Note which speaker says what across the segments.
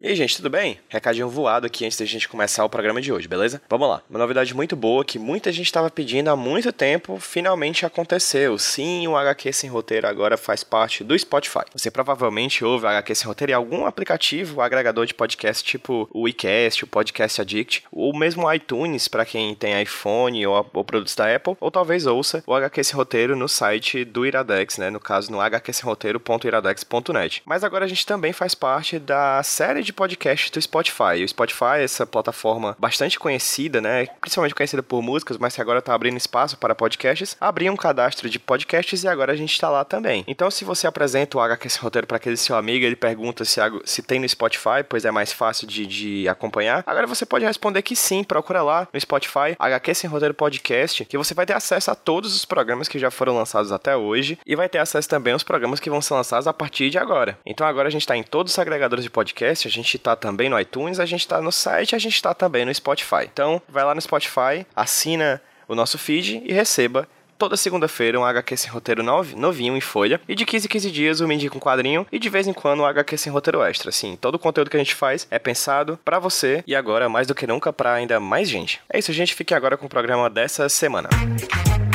Speaker 1: E aí, gente, tudo bem? Recadinho voado aqui antes da gente começar o programa de hoje, beleza? Vamos lá. Uma novidade muito boa que muita gente estava pedindo há muito tempo, finalmente aconteceu. Sim, o HQ Sem Roteiro agora faz parte do Spotify. Você provavelmente ouve o HQ Sem Roteiro em algum aplicativo, agregador de podcast, tipo o WeCast, o Podcast Addict, ou mesmo iTunes, para quem tem iPhone ou, ou, produtos da Apple, ou talvez ouça o HQ Sem Roteiro no site do Iradex, né? No caso, no hqsemroteiro.iradex.net. Mas agora a gente também faz parte da série de de podcast do Spotify. O Spotify é essa plataforma bastante conhecida, né? Principalmente conhecida por músicas, mas que agora tá abrindo espaço para podcasts. Abriu um cadastro de podcasts e agora a gente está lá também. Então, se você apresenta o HQ Sem Roteiro para aquele seu amigo, ele pergunta se, se tem no Spotify, pois é mais fácil de, de acompanhar. Agora você pode responder que sim, procura lá no Spotify, HQ Sem Roteiro Podcast, que você vai ter acesso a todos os programas que já foram lançados até hoje e vai ter acesso também aos programas que vão ser lançados a partir de agora. Então agora a gente está em todos os agregadores de podcast, gente tá também no iTunes, a gente tá no site, a gente tá também no Spotify. Então, vai lá no Spotify, assina o nosso feed e receba toda segunda-feira um HQ sem roteiro novinho em folha. E de 15 em 15 dias eu me indico um quadrinho. E de vez em quando um HQ sem roteiro extra. Assim, todo o conteúdo que a gente faz é pensado para você e agora, mais do que nunca, para ainda mais gente. É isso, gente. Fique agora com o programa dessa semana. Música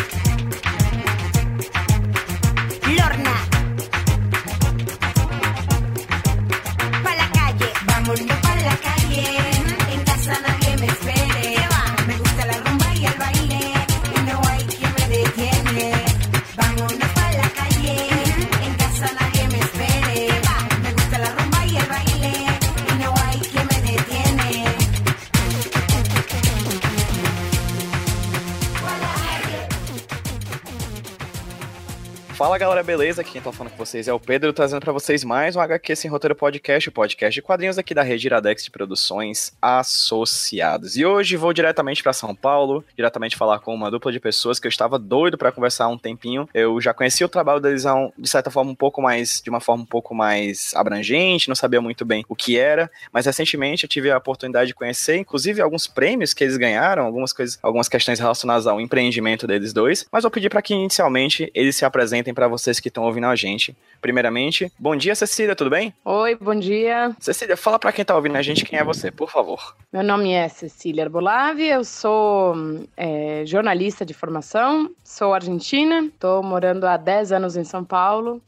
Speaker 1: Fala galera, beleza? Quem tá falando com vocês é o Pedro, trazendo para vocês mais um HQ Sem Roteiro Podcast, o podcast de quadrinhos aqui da rede Iradex de Produções Associadas. E hoje vou diretamente para São Paulo, diretamente falar com uma dupla de pessoas que eu estava doido para conversar há um tempinho. Eu já conhecia o trabalho deles de certa forma um pouco mais, de uma forma um pouco mais abrangente, não sabia muito bem o que era, mas recentemente eu tive a oportunidade de conhecer, inclusive alguns prêmios que eles ganharam, algumas coisas, algumas questões relacionadas ao empreendimento deles dois, mas vou pedir para que inicialmente eles se apresentem para vocês que estão ouvindo a gente. Primeiramente, bom dia, Cecília, tudo bem?
Speaker 2: Oi, bom dia.
Speaker 1: Cecília, fala para quem está ouvindo a gente quem é você, por favor.
Speaker 2: Meu nome é Cecília Arbolavi, eu sou é, jornalista de formação, sou argentina, estou morando há 10 anos em São Paulo.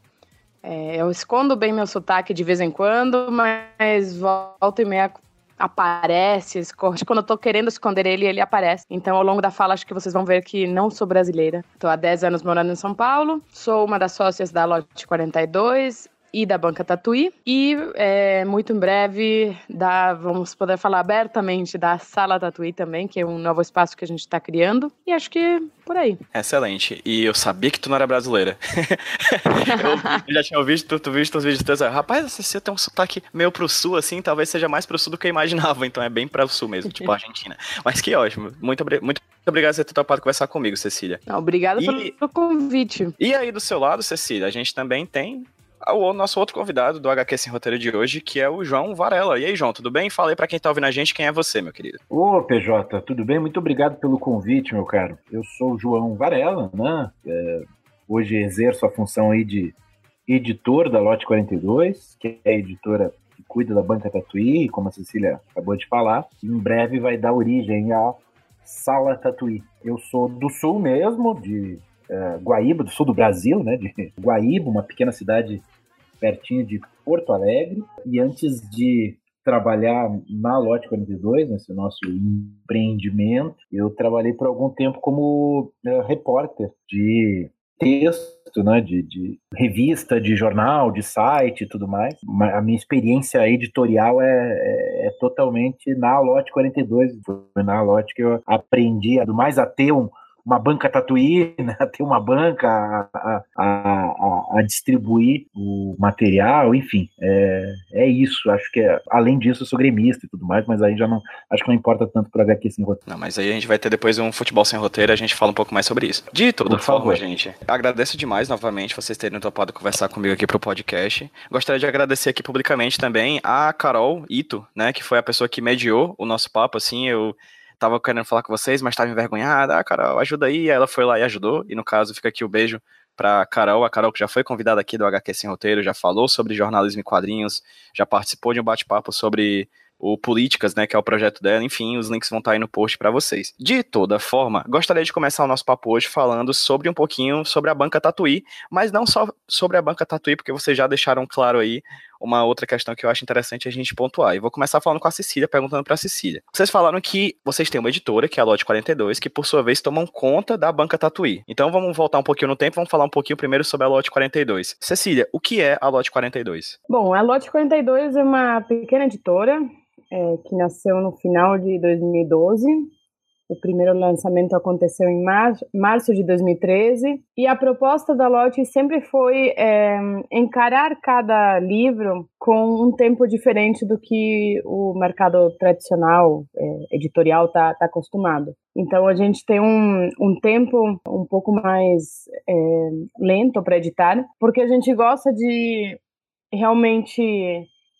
Speaker 2: É, eu escondo bem meu sotaque de vez em quando, mas volta e meia aparece, quando eu tô querendo esconder ele, ele aparece. Então, ao longo da fala, acho que vocês vão ver que não sou brasileira. Tô há 10 anos morando em São Paulo, sou uma das sócias da Lote 42 e da Banca Tatuí. E é, muito em breve da, vamos poder falar abertamente da Sala Tatuí também, que é um novo espaço que a gente está criando. E acho que por aí.
Speaker 1: Excelente. E eu sabia que tu não era brasileira. eu já tinha ouvido, tu, tu visto os vídeos teus. Rapaz, você tem um sotaque meio pro sul, assim, talvez seja mais pro sul do que eu imaginava. Então é bem pro sul mesmo, tipo Argentina. Mas que ótimo. Muito, muito obrigado por ter topado conversar comigo, Cecília.
Speaker 2: Obrigada e... pelo convite.
Speaker 1: E aí do seu lado, Cecília, a gente também tem o nosso outro convidado do HQ Sem Roteiro de hoje, que é o João Varela. E aí, João, tudo bem? Fala aí pra quem tá ouvindo a gente quem é você, meu querido.
Speaker 3: Ô, PJ, tudo bem? Muito obrigado pelo convite, meu caro. Eu sou o João Varela, né? É, hoje exerço a função aí de editor da Lote 42, que é a editora que cuida da banca Tatuí, como a Cecília acabou de falar. Em breve vai dar origem à Sala Tatuí. Eu sou do Sul mesmo, de é, Guaíba, do sul do Brasil, né? De Guaíba, uma pequena cidade pertinho de Porto Alegre. E antes de trabalhar na Lote 42, nesse nosso empreendimento, eu trabalhei por algum tempo como uh, repórter de texto, né, de, de, revista, de jornal, de site e tudo mais. A minha experiência editorial é, é, é totalmente na Lote 42. Foi na Lote que eu aprendi mais a ter um, uma banca tatuí, né? ter uma banca a, a, a, a, distribuir o material, enfim, é, é isso. Acho que é, além disso, eu sou gremista e tudo mais, mas aí já não acho que não importa tanto para HQ sem roteiro.
Speaker 1: Não, mas aí a gente vai ter depois um futebol sem roteiro, a gente fala um pouco mais sobre isso. De toda Por forma, favor. gente, agradeço demais novamente vocês terem topado conversar comigo aqui pro podcast. Gostaria de agradecer aqui publicamente também a Carol Ito, né, que foi a pessoa que mediou o nosso papo, assim, eu tava querendo falar com vocês, mas tava envergonhada. Ah, cara, ajuda aí. Ela foi lá e ajudou. E no caso, fica aqui o beijo
Speaker 4: para Carol, a Carol que já foi convidada aqui do HQ Sem Roteiro, já falou sobre jornalismo e quadrinhos, já participou de um bate-papo sobre o Políticas, né, que é o projeto dela, enfim, os links vão estar aí no post para vocês. De toda forma, gostaria de começar o nosso papo hoje falando sobre um pouquinho sobre a banca Tatuí, mas não só sobre a banca Tatuí, porque vocês já deixaram claro aí uma outra questão que eu acho interessante a gente pontuar. E vou começar falando com a Cecília, perguntando para a Cecília. Vocês falaram que vocês têm uma editora, que é a Lote 42, que por sua vez tomam conta da banca Tatuí. Então vamos voltar um pouquinho no tempo, vamos falar um pouquinho primeiro sobre a Lote 42. Cecília, o que é a Lote 42?
Speaker 2: Bom, a Lote 42 é uma pequena editora é, que nasceu no final de 2012. O primeiro lançamento aconteceu em mar março de 2013 e a proposta da Lotte sempre foi é, encarar cada livro com um tempo diferente do que o mercado tradicional é, editorial está tá acostumado. Então a gente tem um, um tempo um pouco mais é, lento para editar, porque a gente gosta de realmente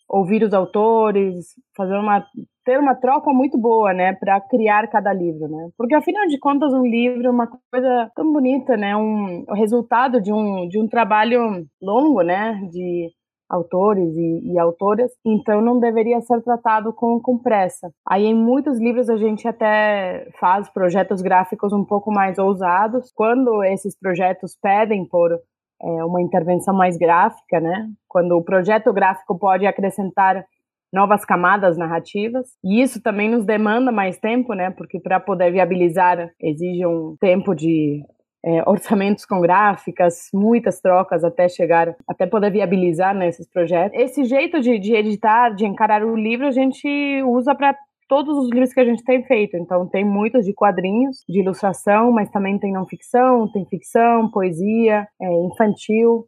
Speaker 2: ouvir os autores, fazer uma ter uma troca muito boa, né, para criar cada livro, né? Porque afinal de contas um livro é uma coisa tão bonita, né? Um o resultado de um de um trabalho longo, né, de autores e, e, autoras, então não deveria ser tratado com, com pressa. Aí em muitos livros a gente até faz projetos gráficos um pouco mais ousados. Quando esses projetos pedem por é, uma intervenção mais gráfica, né? Quando o projeto gráfico pode acrescentar novas camadas narrativas. E isso também nos demanda mais tempo, né? Porque para poder viabilizar exige um tempo de é, orçamentos com gráficas, muitas trocas até chegar, até poder viabilizar né, projetos. Esse jeito de, de editar, de encarar o livro, a gente usa para todos os livros que a gente tem feito. Então, tem muitos de quadrinhos, de ilustração, mas também tem não ficção, tem ficção, poesia, é, infantil.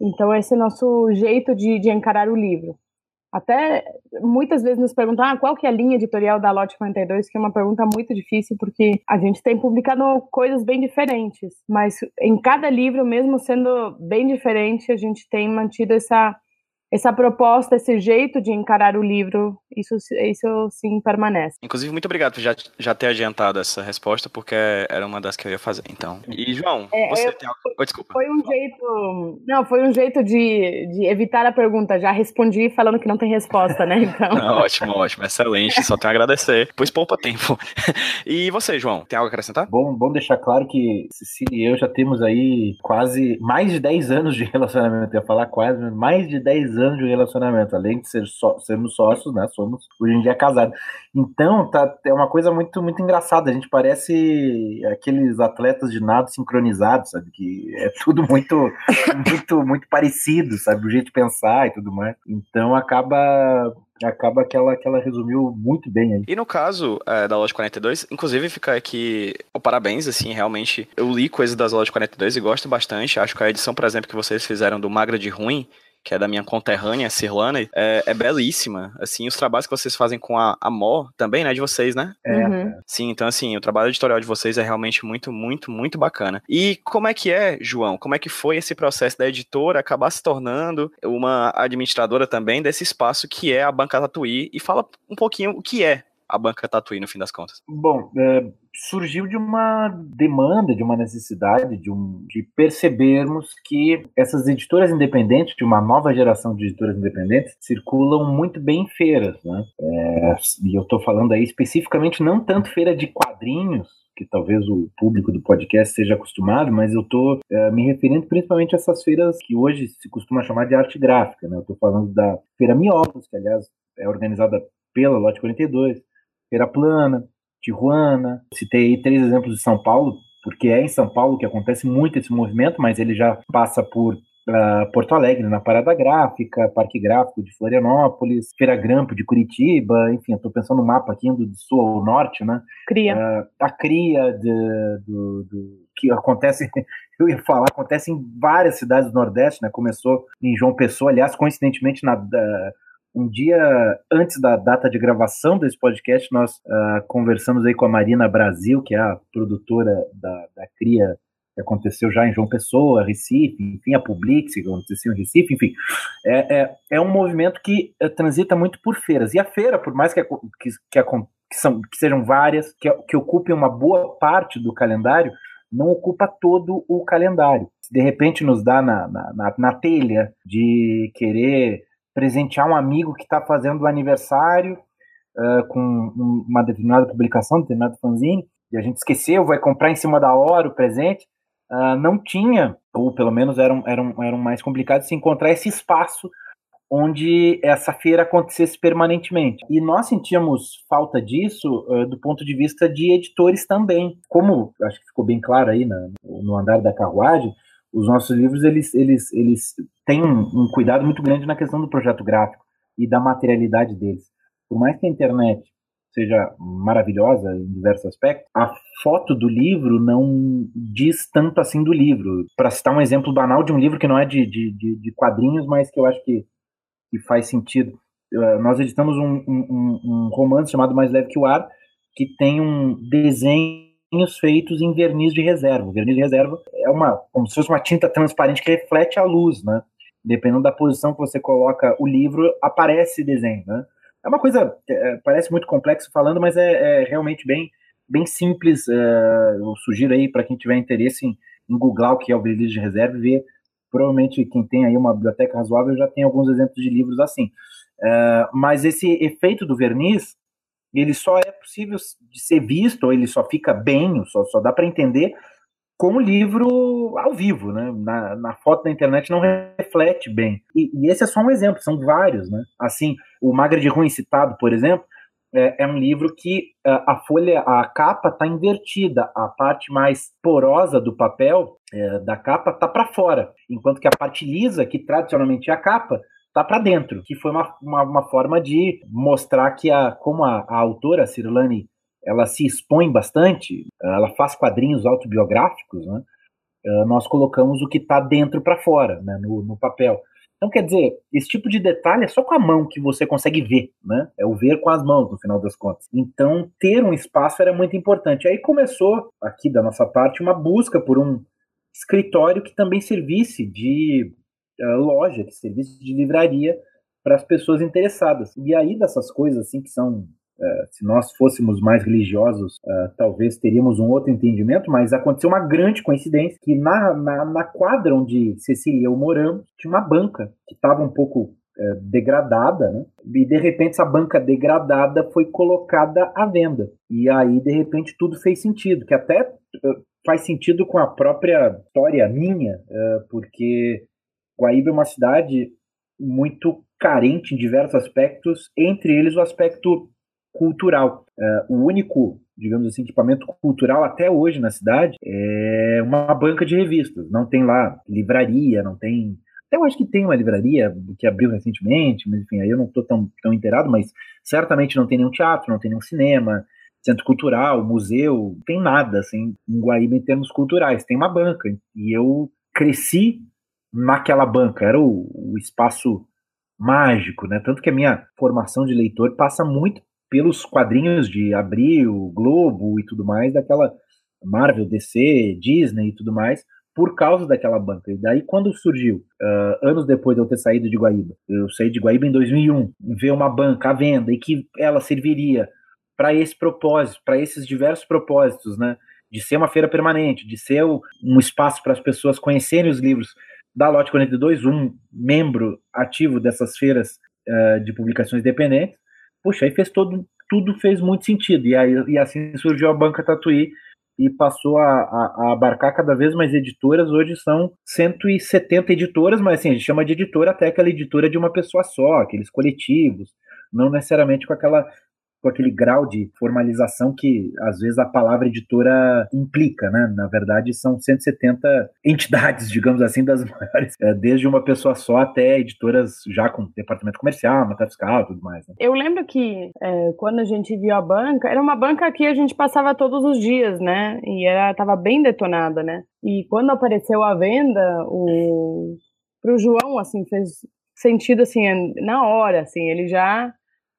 Speaker 2: Então, esse é o nosso jeito de, de encarar o livro. Até muitas vezes nos perguntam ah, qual que é a linha editorial da Lote 42, que é uma pergunta muito difícil, porque a gente tem publicado coisas bem diferentes, mas em cada livro, mesmo sendo bem diferente, a gente tem mantido essa essa proposta, esse jeito de encarar o livro, isso, isso sim permanece.
Speaker 4: Inclusive, muito obrigado por já, já ter adiantado essa resposta, porque era uma das que eu ia fazer, então. E, João, é, você eu, tem algo... Oh, desculpa.
Speaker 2: Foi um jeito... Não, foi um jeito de, de evitar a pergunta. Já respondi falando que não tem resposta, né? Então...
Speaker 4: Não, ótimo, ótimo. Excelente. Só tenho a agradecer. Pois poupa tempo. E você, João, tem algo a acrescentar?
Speaker 3: Bom, bom deixar claro que Cecília e eu já temos aí quase mais de 10 anos de relacionamento. Eu ia falar quase, mais de 10 anos anos de relacionamento, além de ser só, sermos sócios, né? Somos hoje em dia casados. Então, tá, é uma coisa muito, muito engraçada. A gente parece aqueles atletas de nado sincronizados, sabe? Que é tudo muito, muito, muito parecido, sabe? O jeito de pensar e tudo mais. Então, acaba acaba que ela, que ela resumiu muito bem aí.
Speaker 4: E no caso é, da Loja 42, inclusive fica aqui o parabéns, assim, realmente. Eu li coisas das Lojas 42 e gosto bastante. Acho que a edição, por exemplo, que vocês fizeram do Magra de Ruim que é da minha conterrânea, Cirlana, é, é, belíssima. Assim, os trabalhos que vocês fazem com a Amor também, né, de vocês, né?
Speaker 3: É. Uhum.
Speaker 4: Sim, então assim, o trabalho editorial de vocês é realmente muito, muito, muito bacana. E como é que é, João? Como é que foi esse processo da editora acabar se tornando uma administradora também desse espaço que é a Banca Tatuí? E fala um pouquinho o que é a banca Tatuí, no fim das contas?
Speaker 3: Bom, é, surgiu de uma demanda, de uma necessidade, de, um, de percebermos que essas editoras independentes, de uma nova geração de editoras independentes, circulam muito bem em feiras. Né? É, e eu estou falando aí especificamente não tanto feira de quadrinhos, que talvez o público do podcast seja acostumado, mas eu estou é, me referindo principalmente a essas feiras que hoje se costuma chamar de arte gráfica. Né? Eu estou falando da Feira Miópolis, que aliás é organizada pela Lote 42, Feira Plana, Tijuana. Citei aí três exemplos de São Paulo, porque é em São Paulo que acontece muito esse movimento, mas ele já passa por uh, Porto Alegre, na Parada Gráfica, Parque Gráfico de Florianópolis, Feira Grampo de Curitiba, enfim, eu estou pensando no mapa aqui indo do sul ao norte, né?
Speaker 2: Cria. Uh,
Speaker 3: a cria de, do, do, que acontece, eu ia falar, acontece em várias cidades do Nordeste, né? Começou em João Pessoa, aliás, coincidentemente na... Uh, um dia antes da data de gravação desse podcast, nós uh, conversamos aí com a Marina Brasil, que é a produtora da, da CRIA, que aconteceu já em João Pessoa, Recife, enfim, a Publix, que aconteceu em Recife, enfim. É, é, é um movimento que uh, transita muito por feiras. E a feira, por mais que, que, que, que, são, que sejam várias, que, que ocupem uma boa parte do calendário, não ocupa todo o calendário. De repente nos dá na, na, na, na telha de querer presentear um amigo que está fazendo aniversário uh, com uma determinada publicação, determinado fanzine, e a gente esqueceu, vai comprar em cima da hora o presente, uh, não tinha, ou pelo menos era, um, era, um, era um mais complicado se encontrar esse espaço onde essa feira acontecesse permanentemente. E nós sentíamos falta disso uh, do ponto de vista de editores também. Como acho que ficou bem claro aí na, no andar da carruagem, os nossos livros eles, eles, eles têm um, um, cuidado muito grande na questão do projeto gráfico e da materialidade deles. Por mais que a internet seja maravilhosa em diversos aspectos, a foto do livro não diz tanto assim do livro. Para citar um exemplo banal de um livro que não é de, de, de quadrinhos, mas que eu acho que que faz sentido. Nós editamos um, um, um, romance chamado Mais Leve que o Ar, que tem um desenhos feitos em verniz de reserva. O verniz de reserva é uma como se fosse uma tinta transparente que reflete a luz, né? Dependendo da posição que você coloca o livro, aparece desenho, né? É uma coisa, é, parece muito complexo falando, mas é, é realmente bem, bem simples. É, eu sugiro aí para quem tiver interesse em, em googlar o que é o verniz de reserva e ver provavelmente quem tem aí uma biblioteca razoável já tem alguns exemplos de livros assim. Uh, mas esse efeito do verniz, ele só é possível de ser visto, ou ele só fica bem, só, só dá para entender com o livro ao vivo, né? Na, na, foto da internet não reflete bem. E, e, esse é só um exemplo, são vários, né? Assim, o Magra de Ruim citado, por exemplo, é, é um livro que uh, a folha, a capa está invertida, a parte mais porosa do papel é, da capa está para fora, enquanto que a parte lisa, que tradicionalmente é a capa, está para dentro, que foi uma, uma, uma, forma de mostrar que a, como a, a autora Cirlane ela se expõe bastante, ela faz quadrinhos autobiográficos, né? Uh, nós colocamos o que está dentro para fora, né, no, no, papel. Então, quer dizer, esse tipo de detalhe é só com a mão que você consegue ver, né? É o ver com as mãos, no final das contas. Então, ter um espaço era muito importante. Aí começou, aqui da nossa parte, uma busca por um escritório que também servisse de loja, que servisse de livraria para as pessoas interessadas. E aí, dessas coisas assim que são Uh, se nós fôssemos mais religiosos, uh, talvez teríamos um outro entendimento, mas aconteceu uma grande coincidência que na, na, na quadra onde Cecília e eu moramos, tinha uma banca que estava um pouco uh, degradada, né? E de repente essa banca degradada foi colocada à venda. E aí, de repente, tudo fez sentido, que até faz sentido com a própria história minha, porque Guaíba é uma cidade muito carente em diversos aspectos, entre eles o aspecto cultural. Uh, o único, digamos assim, equipamento cultural até hoje na cidade é uma banca de revistas. Não tem lá livraria, não tem. Até eu acho que tem uma livraria que abriu recentemente, mas enfim, aí eu não estou tão, tão inteirado, mas certamente não tem nenhum teatro, não tem nenhum cinema, centro cultural, museu, não tem nada assim em Guaíba em termos culturais. Tem uma banca. E eu cresci naquela banca, era o, o espaço mágico, né? Tanto que a minha formação de leitor passa muito pelos quadrinhos de Abril, Globo e tudo mais, daquela Marvel, DC, Disney e tudo mais, por causa daquela banca. E daí, quando surgiu, uh, anos depois de eu ter saído de Guaíba, eu saí de Guaíba em 2001, ver uma banca à venda e que ela serviria para esse propósito, para esses diversos propósitos, né? De ser uma feira permanente, de ser um espaço para as pessoas conhecerem os livros da Lote 42, um membro ativo dessas feiras uh, de publicações independentes, puxa, aí fez todo, tudo fez muito sentido. E, aí, e assim surgiu a Banca Tatuí e passou a, a, a, abarcar cada vez mais editoras. Hoje são 170 editoras, mas assim, a gente chama de editora até aquela editora de uma pessoa só, aqueles coletivos, não necessariamente com aquela com aquele grau de formalização que às vezes a palavra editora implica, né? Na verdade, são 170 entidades, digamos assim, das maiores, é, desde uma pessoa só até editoras já com departamento comercial, nota fiscal, tudo mais. Né?
Speaker 2: Eu lembro que é, quando a gente viu a banca, era uma banca que a gente passava todos os dias, né? E ela estava bem detonada, né? E quando apareceu a venda, o pro João assim fez sentido assim na hora, assim ele já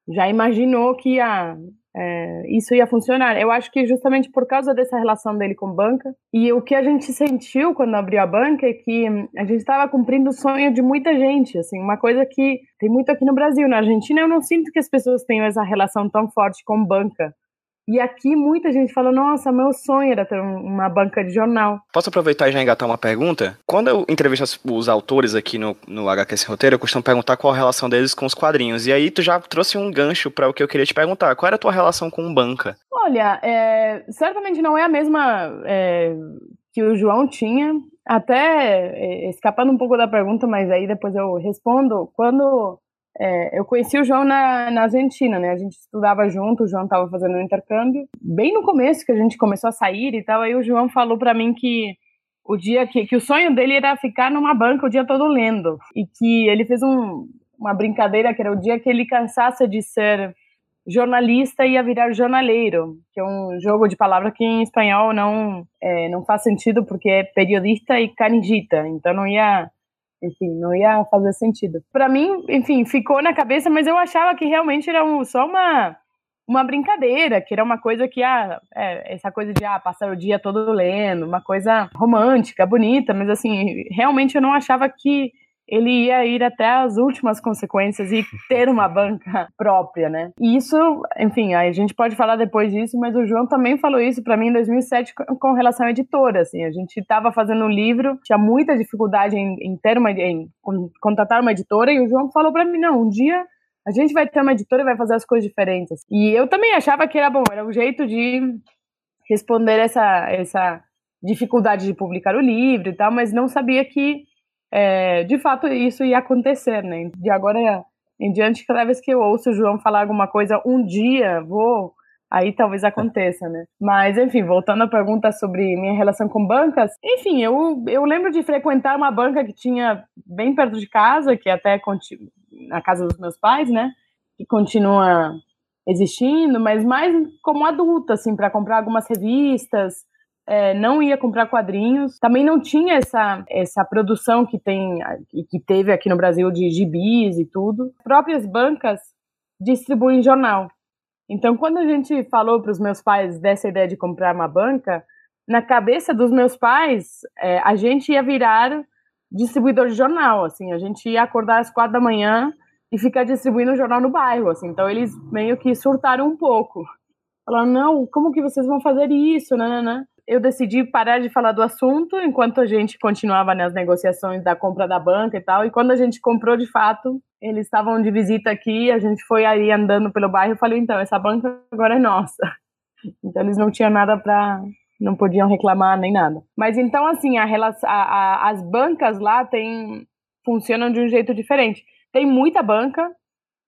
Speaker 2: já imaginou que ia, é, isso ia funcionar. Eu acho que justamente por causa dessa relação dele com banca, e o que a gente sentiu quando abriu a banca é que a gente estava cumprindo o sonho de muita gente, assim, uma coisa que tem muito aqui no Brasil. Na Argentina eu não sinto que as pessoas tenham essa relação tão forte com banca. E aqui muita gente fala: nossa, meu sonho era ter uma banca de jornal.
Speaker 4: Posso aproveitar e já engatar uma pergunta? Quando eu entrevisto os autores aqui no, no HQ Sem Roteiro, eu costumo perguntar qual a relação deles com os quadrinhos. E aí tu já trouxe um gancho para o que eu queria te perguntar. Qual era a tua relação com banca?
Speaker 2: Olha, é, certamente não é a mesma é, que o João tinha. Até é, escapando um pouco da pergunta, mas aí depois eu respondo. Quando é, eu conheci o João na, na Argentina, né? A gente estudava junto, o João estava fazendo um intercâmbio. Bem no começo que a gente começou a sair e tal, aí o João falou para mim que o dia que, que o sonho dele era ficar numa banca o dia todo lendo. E que ele fez um, uma brincadeira que era o dia que ele cansasse de ser jornalista ia virar jornaleiro, que é um jogo de palavras que em espanhol não é, não faz sentido porque é periodista e canigita, então não ia enfim, não ia fazer sentido. Para mim, enfim, ficou na cabeça, mas eu achava que realmente era um, só uma uma brincadeira, que era uma coisa que, ah, é, essa coisa de, ah, passar o dia todo lendo, uma coisa romântica, bonita, mas assim, realmente eu não achava que ele ia ir até as últimas consequências e ter uma banca própria, né? E isso, enfim, a gente pode falar depois disso, mas o João também falou isso para mim em 2007 com relação à editora, assim, a gente estava fazendo um livro, tinha muita dificuldade em, em ter uma, em contratar uma editora e o João falou para mim, não, um dia a gente vai ter uma editora e vai fazer as coisas diferentes. E eu também achava que era bom, era um jeito de responder essa essa dificuldade de publicar o livro e tal, mas não sabia que é, de fato isso ia acontecer, né? De agora em diante, cada vez que eu ouço o João falar alguma coisa, um dia vou, aí talvez aconteça, né? Mas, enfim, voltando à pergunta sobre minha relação com bancas, enfim, eu, eu lembro de frequentar uma banca que tinha bem perto de casa, que até na casa dos meus pais, né? Que continua existindo, mas mais como adulta, assim, para comprar algumas revistas, é, não ia comprar quadrinhos, também não tinha essa, essa produção que tem que teve aqui no Brasil de gibis e tudo. As próprias bancas distribuem jornal. Então, quando a gente falou para os meus pais dessa ideia de comprar uma banca, na cabeça dos meus pais, é, a gente ia virar distribuidor de jornal, assim, a gente ia acordar às quatro da manhã e ficar distribuindo o jornal no bairro, assim. Então, eles meio que surtaram um pouco. Falaram, não, como que vocês vão fazer isso, né, né, né? Eu decidi parar de falar do assunto enquanto a gente continuava nas negociações da compra da banca e tal. E quando a gente comprou de fato, eles estavam de visita aqui, a gente foi aí andando pelo bairro e falei: então, essa banca agora é nossa. Então eles não tinham nada para. não podiam reclamar nem nada. Mas então, assim, a, a, a, as bancas lá tem, funcionam de um jeito diferente. Tem muita banca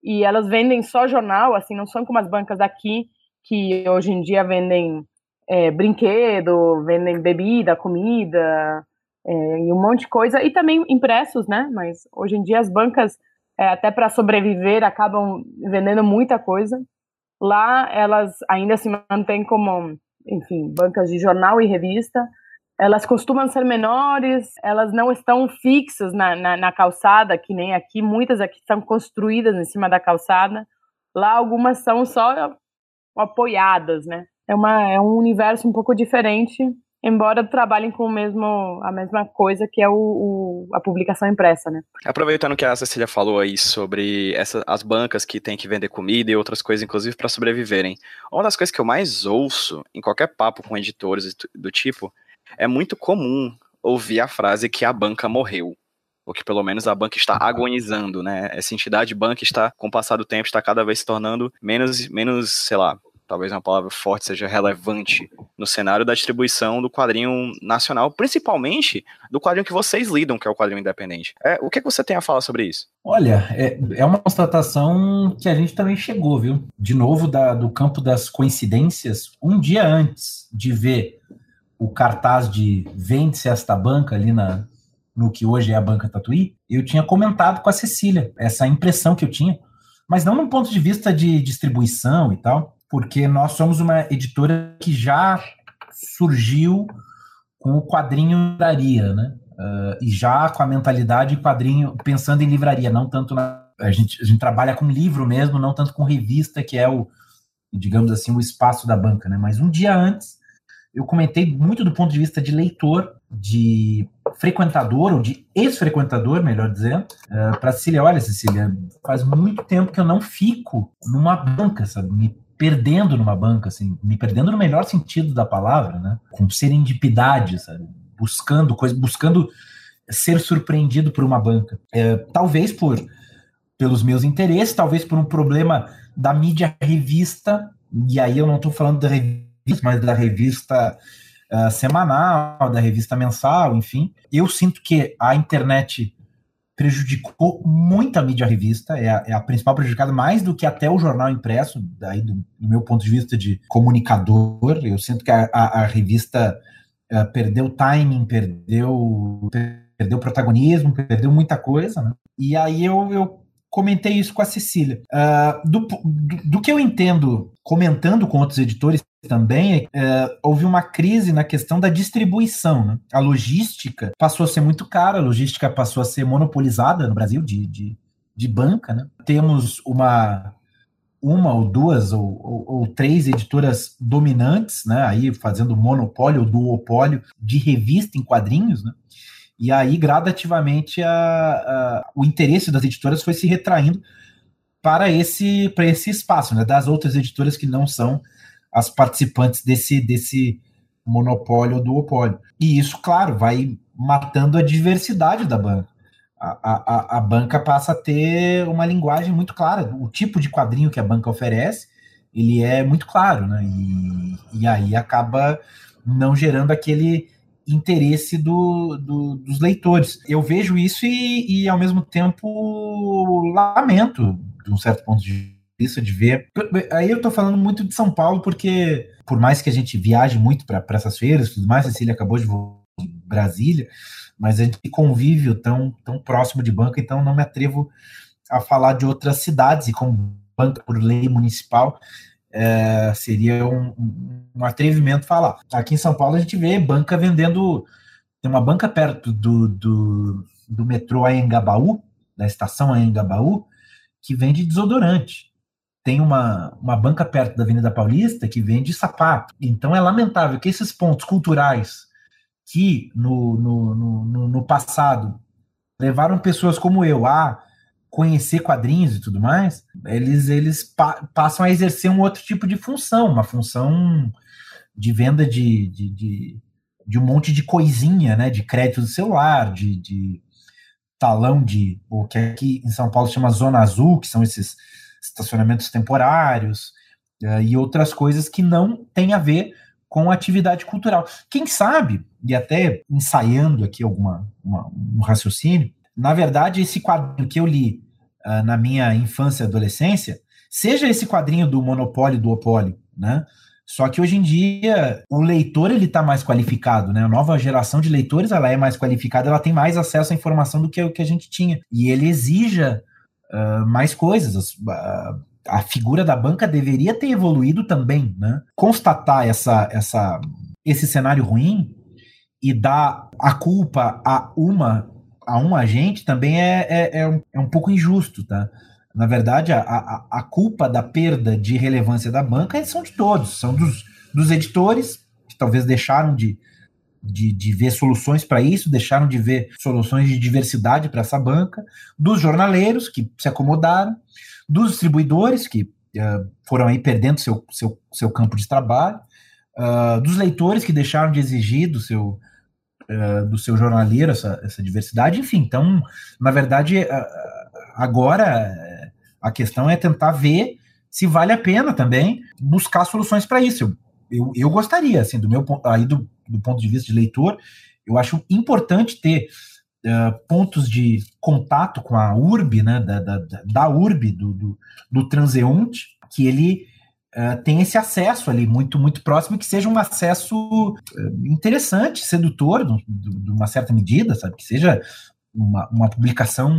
Speaker 2: e elas vendem só jornal, assim, não são como as bancas daqui, que hoje em dia vendem é, brinquedo, vendem bebida, comida é, e um monte de coisa, e também impressos, né? Mas hoje em dia as bancas, é, até para sobreviver, acabam vendendo muita coisa. Lá elas ainda se mantêm como, enfim, bancas de jornal e revista. Elas costumam ser menores, elas não estão fixas na, na, na calçada, que nem aqui. Muitas aqui estão construídas em cima da calçada. Lá algumas são só apoiadas, né? É, uma, é um universo um pouco diferente, embora trabalhem com o mesmo, a mesma coisa que é o, o, a publicação impressa, né?
Speaker 4: Aproveitando que a Cecília falou aí sobre essa, as bancas que tem que vender comida e outras coisas, inclusive para sobreviverem. Uma das coisas que eu mais ouço em qualquer papo com editores do tipo é muito comum ouvir a frase que a banca morreu ou que pelo menos a banca está agonizando, né? Essa entidade banca está, com o passar do tempo, está cada vez se tornando menos, menos, sei lá, talvez uma palavra forte seja relevante no cenário da distribuição do quadrinho nacional, principalmente do quadrinho que vocês lidam, que é o quadrinho independente. É, o que, é que você tem a falar sobre isso?
Speaker 3: Olha, é, é uma constatação que a gente também chegou, viu? De novo, da, do campo das coincidências, um dia antes de ver o cartaz de vende-se esta banca ali na, no que hoje é a banca Tatuí, eu tinha comentado com a Cecília essa impressão que eu tinha, mas não num ponto de vista de distribuição e tal, porque nós somos uma editora que já surgiu com o quadrinho livraria, né? Uh, e já com a mentalidade quadrinho, pensando em livraria, não tanto na. A gente, a gente trabalha com livro mesmo, não tanto com revista, que é o, digamos assim, o espaço da banca, né? Mas um dia antes, eu comentei muito do ponto de vista de leitor, de frequentador, ou de ex-frequentador, melhor dizendo, uh, para Cecília. Olha, Cecília, faz muito tempo que eu não fico numa banca, sabe? Me perdendo numa banca, assim, me perdendo no melhor sentido da palavra, né? Com serendipidade, sabe? Buscando coisa, buscando ser surpreendido por uma banca. É, talvez por pelos meus interesses, talvez por um problema da mídia revista, e aí eu não estou falando da revista, mas da revista uh, semanal, da revista mensal, enfim. Eu sinto que a internet prejudicou muito a mídia revista, é a, é a, principal prejudicada, mais do que até o jornal impresso, daí do, do meu ponto de vista de comunicador, eu sinto que a, a, a revista uh, perdeu timing, perdeu, perdeu protagonismo, perdeu muita coisa, né? E aí eu, eu comentei isso com a Cecília. Uh, do, do, do, que eu entendo, comentando com outros editores também, uh, houve uma crise na questão da distribuição. Né? A logística passou a ser muito cara, a logística passou a ser monopolizada no Brasil de, de, de banca. Né? Temos uma uma ou duas ou, ou, ou, três editoras dominantes, né, aí fazendo monopólio ou duopólio de revista em quadrinhos, né, e aí, gradativamente, a, a, o interesse das editoras foi se retraindo para esse, para esse espaço, né, das outras editoras que não são as participantes desse, desse monopólio ou duopólio. E isso, claro, vai matando a diversidade da banca. A, a, a banca passa a ter uma linguagem muito clara. O tipo de quadrinho que a banca oferece, ele é muito claro, né? E, e aí acaba não gerando aquele interesse do, do, dos leitores. Eu vejo isso e, e, ao mesmo tempo, lamento, de um certo ponto de vista, de ver. Aí eu estou falando muito de São Paulo, porque por mais que a gente viaje muito para essas feiras, tudo mais, Cecília acabou de Brasília, mas a gente convive tão, tão próximo de banco, então não me atrevo a falar de outras cidades, e como banca por lei municipal, é, seria um, um, atrevimento falar. Aqui em São Paulo a gente vê banca vendendo. Tem uma banca perto do, do, do metrô Anhangabaú, da estação Anhangabaú, que vende desodorante. Tem uma, uma banca perto da Avenida Paulista que vende sapato. Então é lamentável que esses pontos culturais que no, no, no, no passado levaram pessoas como eu a conhecer quadrinhos e tudo mais, eles, eles pa passam a exercer um outro tipo de função, uma função de venda de, de, de, de, um monte de coisinha, né? De crédito do celular, de, de talão de o que aqui em São Paulo chama Zona Azul, que são esses estacionamentos temporários, uh, e outras coisas que não têm a ver com atividade cultural. Quem sabe, e até ensaiando aqui alguma uma, um raciocínio, na verdade, esse quadrinho que eu li uh, na minha infância e adolescência, seja esse quadrinho do monopólio do opólio, né? Só que hoje em dia o leitor ele está mais qualificado, né? A nova geração de leitores ela é mais qualificada, ela tem mais acesso à informação do que o que a gente tinha e ele exija uh, mais coisas. Uh, a figura da banca deveria ter evoluído também, né? Constatar essa, essa, esse cenário ruim e dar a culpa a uma a um agente também é, é, é, um, é um pouco injusto, tá? Na verdade, a, a, a, culpa da perda de relevância da banca são de todos, são dos, dos editores, que talvez deixaram de, de, de ver soluções para isso, deixaram de ver soluções de diversidade para essa banca, dos jornaleiros, que se acomodaram, dos distribuidores, que uh, foram aí perdendo seu, seu, seu campo de trabalho, uh, dos leitores, que deixaram de exigir do seu uh, do seu jornaleiro, essa, essa diversidade, enfim. Então, na verdade, uh, agora a questão é tentar ver se vale a pena também buscar soluções para isso. Eu, eu, eu, gostaria, assim, do meu aí do, do ponto de vista de leitor, eu acho importante ter Uh, pontos de contato com a URB, né, da, da, da URB, do, do, do transeunte, que ele uh, tem esse acesso ali muito, muito próximo, que seja um acesso uh, interessante, sedutor, de uma certa medida, sabe? Que seja uma, uma publicação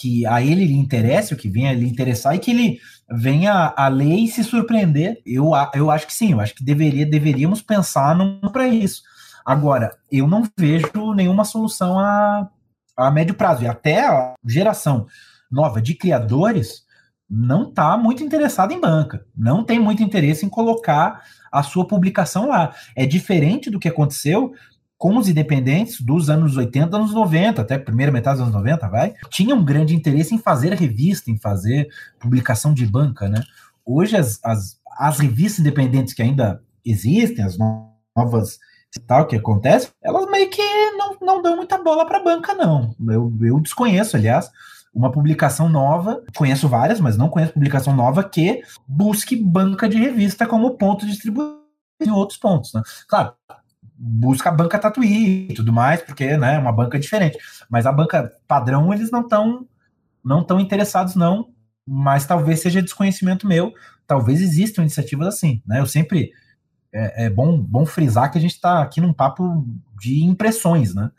Speaker 3: que a ele lhe interesse, o que venha lhe interessar e que ele venha a ler e se surpreender. Eu, eu acho que sim, eu acho que deveria, deveríamos pensar para isso. Agora, eu não vejo nenhuma solução a, a médio prazo. E até a geração nova de criadores não está muito interessado em banca, não tem muito interesse em colocar a sua publicação lá. É diferente do que aconteceu com os independentes dos anos 80, anos 90, até primeira metade dos anos 90, vai, tinha um grande interesse em fazer revista, em fazer publicação de banca, né? Hoje as, as as revistas independentes que ainda existem, as novas tal que acontece, elas meio que não, não dão muita bola para banca, não. Eu, eu desconheço, aliás, uma publicação nova, conheço várias, mas não conheço publicação nova que busque banca de revista como ponto de distribuição em outros pontos. Né? Claro, busca a banca Tatuí e tudo mais, porque né, é uma banca diferente. Mas a banca padrão, eles não estão não tão interessados, não, mas talvez seja desconhecimento meu, talvez existam iniciativas assim. Né? Eu sempre é, é bom, bom frisar que a gente está aqui num papo de impressões, né?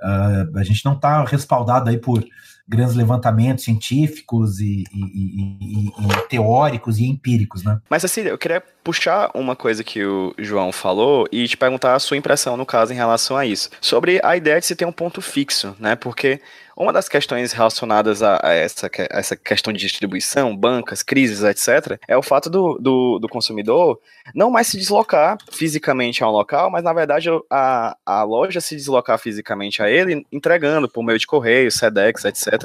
Speaker 3: Uh, a gente não está respaldado aí por grandes levantamentos científicos e, e, e, e, teóricos e empíricos, né?
Speaker 4: Mas assim, eu queria puxar uma coisa que o João falou e te perguntar a sua impressão, no caso, em relação a isso. Sobre a ideia de se ter um ponto fixo, né? Porque uma das questões relacionadas a, essa, a essa questão de distribuição, bancas, crises, etc., é o fato do, do, do, consumidor não mais se deslocar fisicamente a um local, mas na verdade a, a loja se deslocar fisicamente a ele, entregando por meio de correio, SEDEX, etc.,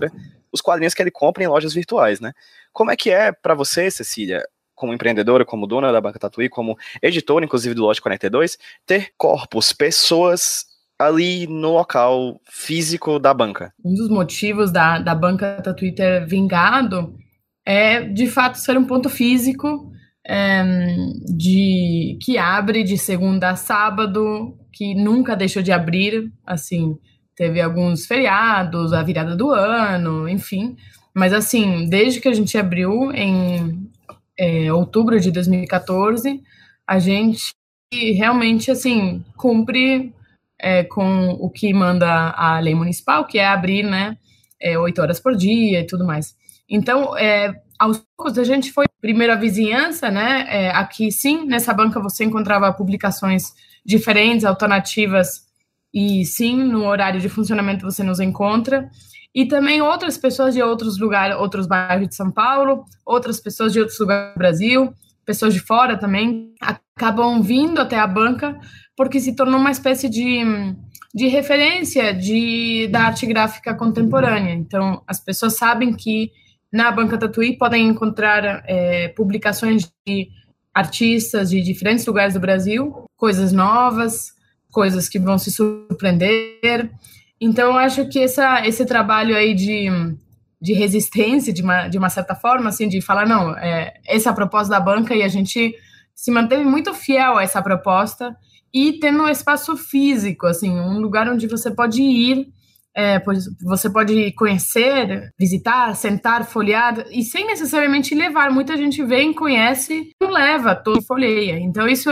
Speaker 4: os quadrinhos que ele compra em lojas virtuais, né? Como é que é para você, Cecília, como empreendedora, como dona da Banca Tatuí, como editora, inclusive do Lote 42, ter corpos, pessoas ali no local físico da banca.
Speaker 2: Um dos motivos da, da banca da Twitter vingado é, de fato, ser um ponto físico é, de que abre de segunda a sábado, que nunca deixou de abrir, assim, teve alguns feriados, a virada do ano, enfim, mas assim, desde que a gente abriu em é, outubro de 2014, a gente realmente, assim, cumpre é, com o que manda a lei municipal, que é abrir, né, é, oito horas por dia e tudo mais. Então, é, aos poucos a gente foi primeiro a vizinhança, né? É, aqui sim, nessa banca você encontrava publicações diferentes, alternativas, e sim, no horário de funcionamento você nos encontra. E também outras pessoas de outros lugares, outros bairros de São Paulo, outras pessoas de outros lugares do Brasil, pessoas de fora também, acabam vindo até a banca porque se tornou uma espécie de, de referência de, da arte gráfica contemporânea. Então, as pessoas sabem que na Banca Tatuí podem encontrar é, publicações de artistas de diferentes lugares do Brasil, coisas novas, coisas que vão se surpreender. Então, acho que essa, esse trabalho aí de, de resistência, de uma, de uma certa forma, assim, de falar, não, é, essa é a proposta da banca e a gente se manteve muito fiel a essa proposta e tendo um espaço físico, assim, um lugar onde você pode ir, é, você pode conhecer, visitar, sentar, folhear, e sem necessariamente levar. Muita gente vem, conhece, não leva, todo folheia. Então, isso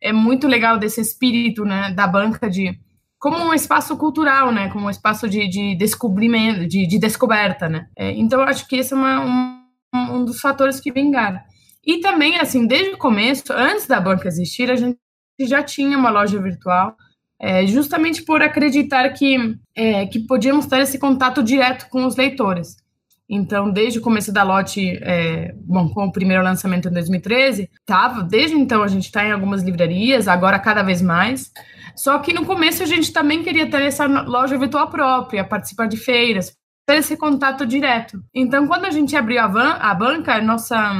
Speaker 2: é muito legal desse espírito né, da banca de como um espaço cultural, né, como um espaço de, de descobrimento, de, de descoberta, né. É, então, acho que esse é uma, um, um dos fatores que vingaram. E também, assim, desde o começo, antes da banca existir, a gente já tinha uma loja virtual, é, justamente por acreditar que, é, que podíamos ter esse contato direto com os leitores. Então, desde o começo da lote, é, bom, com o primeiro lançamento em 2013, tava, desde então a gente está em algumas livrarias, agora cada vez mais. Só que no começo a gente também queria ter essa loja virtual própria, participar de feiras, ter esse contato direto. Então, quando a gente abriu a, van, a banca, nossa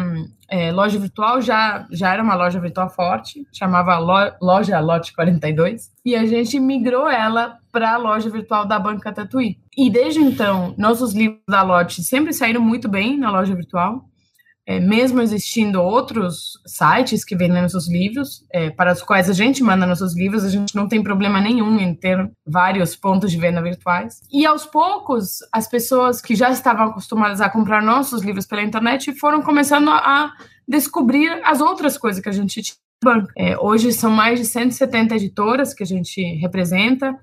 Speaker 2: é, loja virtual já, já era uma loja virtual forte, chamava lo, Loja Lote 42, e a gente migrou ela para a loja virtual da Banca Tatuí. E desde então, nossos livros da Lote sempre saíram muito bem na loja virtual é, mesmo existindo outros sites que vendem nossos livros, é, para os quais a gente manda nossos livros, a gente não tem problema nenhum em ter vários pontos de venda virtuais. E aos poucos, as pessoas que já estavam acostumadas a comprar nossos livros pela internet foram começando a descobrir as outras coisas que a gente tinha. É, hoje são mais de 170 editoras que a gente representa.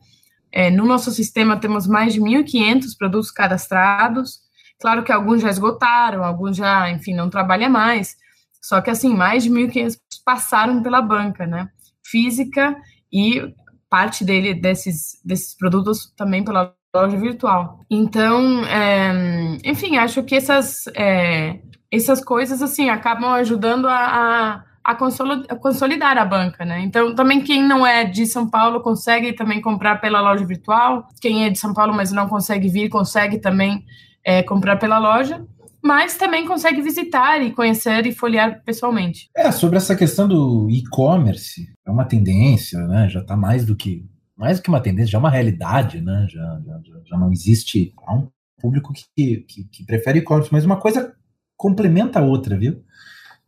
Speaker 2: É, no nosso sistema temos mais de 1.500 produtos cadastrados. Claro que alguns já esgotaram, alguns já, enfim, não trabalham mais. Só que, assim, mais de 1.500 passaram pela banca, né? Física e parte dele, desses, desses produtos também pela loja virtual. Então, é, enfim, acho que essas, é, essas coisas, assim, acabam ajudando a, a, a, consolidar a banca, né? Então, também quem não é de São Paulo consegue também comprar pela loja virtual. Quem é de São Paulo, mas não consegue vir, consegue também é, comprar pela loja. mas também consegue visitar e conhecer e folhear pessoalmente.
Speaker 3: É, sobre essa questão do e-commerce, é uma tendência, né? Já está mais do que mais do que uma tendência, já é uma realidade, né? Já, já, já não existe há um público que, que, que prefere e-commerce, mas uma coisa complementa a outra, viu?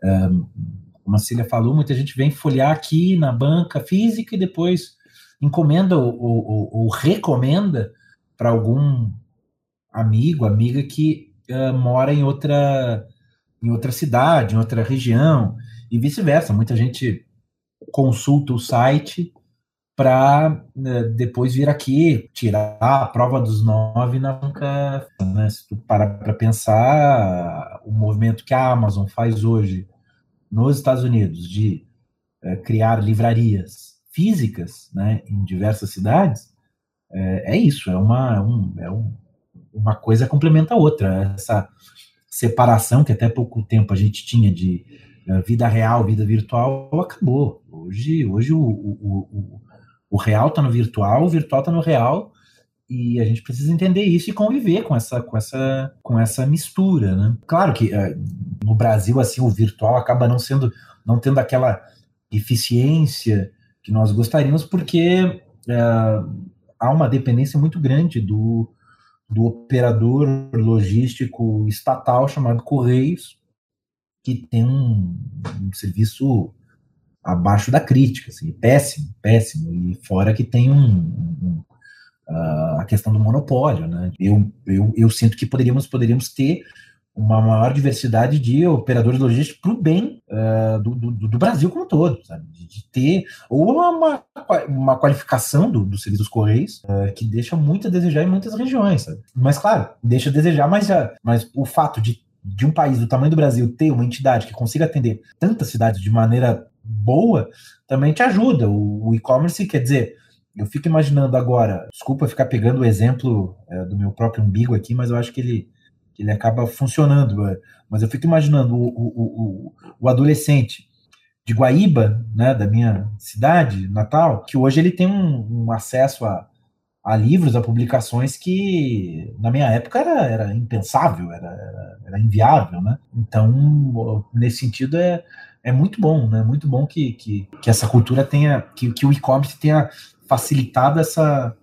Speaker 3: Um, como a Cília falou, muita gente vem folhear aqui na banca física e depois encomenda ou, ou, ou recomenda para algum amigo, amiga que uh, mora em outra, em outra cidade, em outra região, e vice-versa. Muita gente consulta o site para né, depois vir aqui tirar a prova dos nove na banca. Né? Se tu parar para pensar, o movimento que a Amazon faz hoje nos Estados Unidos de é, criar livrarias físicas né, em diversas cidades, é, é isso, é uma, um, é um, uma coisa complementa a outra. Essa separação que até pouco tempo a gente tinha de uh, vida real, vida virtual, acabou. Hoje, hoje o, o, o, o real está no virtual, o virtual está no real, e a gente precisa entender isso e conviver com essa com essa com essa mistura, né? Claro que uh, no Brasil assim o virtual acaba não sendo não tendo aquela eficiência que nós gostaríamos porque uh, há uma dependência muito grande do do operador logístico estatal chamado Correios, que tem um, um serviço abaixo da crítica, assim, péssimo, péssimo, e fora que tem um, um uh, a questão do monopólio, né? Eu, eu, eu sinto que poderíamos, poderíamos ter uma maior diversidade de operadores logísticos para o bem uh, do, do, do, Brasil como um todo, sabe? De, de, ter ou uma, uma qualificação do, do serviço dos Correios uh, que deixa muito a desejar em muitas regiões, sabe? Mas, claro, deixa a desejar, mas, uh, mas o fato de, de um país do tamanho do Brasil ter uma entidade que consiga atender tantas cidades de maneira boa também te ajuda. O, o e-commerce, quer dizer, eu fico imaginando agora, desculpa ficar pegando o exemplo é, do meu próprio umbigo aqui, mas eu acho que ele que ele acaba funcionando. É. Mas eu fico imaginando o, o, o, o adolescente de Guaíba, né, da minha cidade natal, que hoje ele tem um, um acesso a, a, livros, a publicações que na minha época era, era impensável, era, era, inviável, né? Então, nesse sentido, é, é muito bom, né? Muito bom que, que, que essa cultura tenha, que, que o e-commerce tenha facilitado essa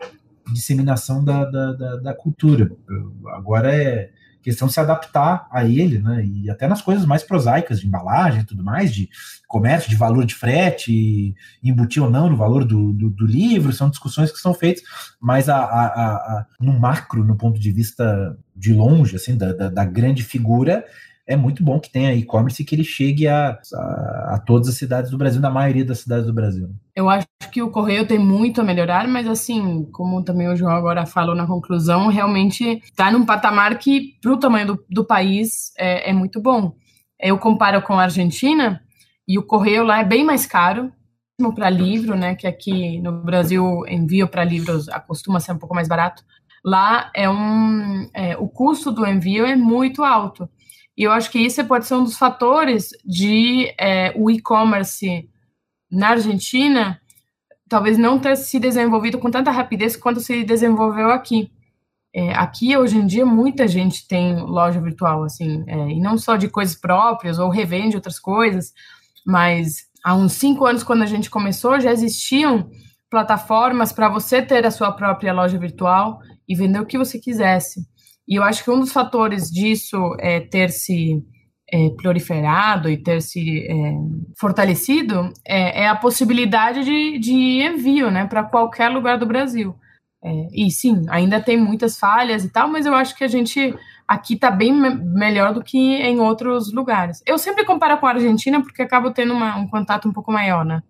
Speaker 3: disseminação da, da, da, da cultura. Agora é questão se adaptar a ele, né? E até nas coisas mais prosaicas de embalagem e tudo mais, de comércio, de valor de frete, embutir ou não no valor do, do, do livro, são discussões que são feitas, mas a, a, a, no macro, no ponto de vista de longe, assim, da, da, da grande figura, é muito bom que tenha e-commerce e que ele chegue a, a, a, todas as cidades do Brasil, na maioria das cidades do Brasil.
Speaker 2: Eu acho que o correio tem muito a melhorar, mas assim, como também o João agora falou na conclusão, realmente está num patamar que, para o tamanho do, do país, é, é muito bom. Eu comparo com a Argentina e o correio lá é bem mais caro, para livro, né? Que aqui no Brasil envio para livros costuma ser um pouco mais barato. Lá é um, é, o custo do envio é muito alto. E eu acho que isso pode ser um dos fatores de é, o e-commerce na Argentina talvez não ter se desenvolvido com tanta rapidez quanto se desenvolveu aqui. É, aqui, hoje em dia, muita gente tem loja virtual, assim, é, e não só de coisas próprias ou revende outras coisas, mas há uns cinco anos, quando a gente começou, já existiam plataformas para você ter a sua própria loja virtual e vender o que você quisesse. E eu acho que um dos fatores disso é ter se é, proliferado e ter se é, fortalecido é, é, a possibilidade de, de envio né, para qualquer lugar do Brasil. É, e sim, ainda tem muitas falhas e tal, mas eu acho que a gente aqui está bem me melhor do que em outros lugares. Eu sempre comparo com a Argentina porque acabo tendo uma, um contato um pouco maior, né?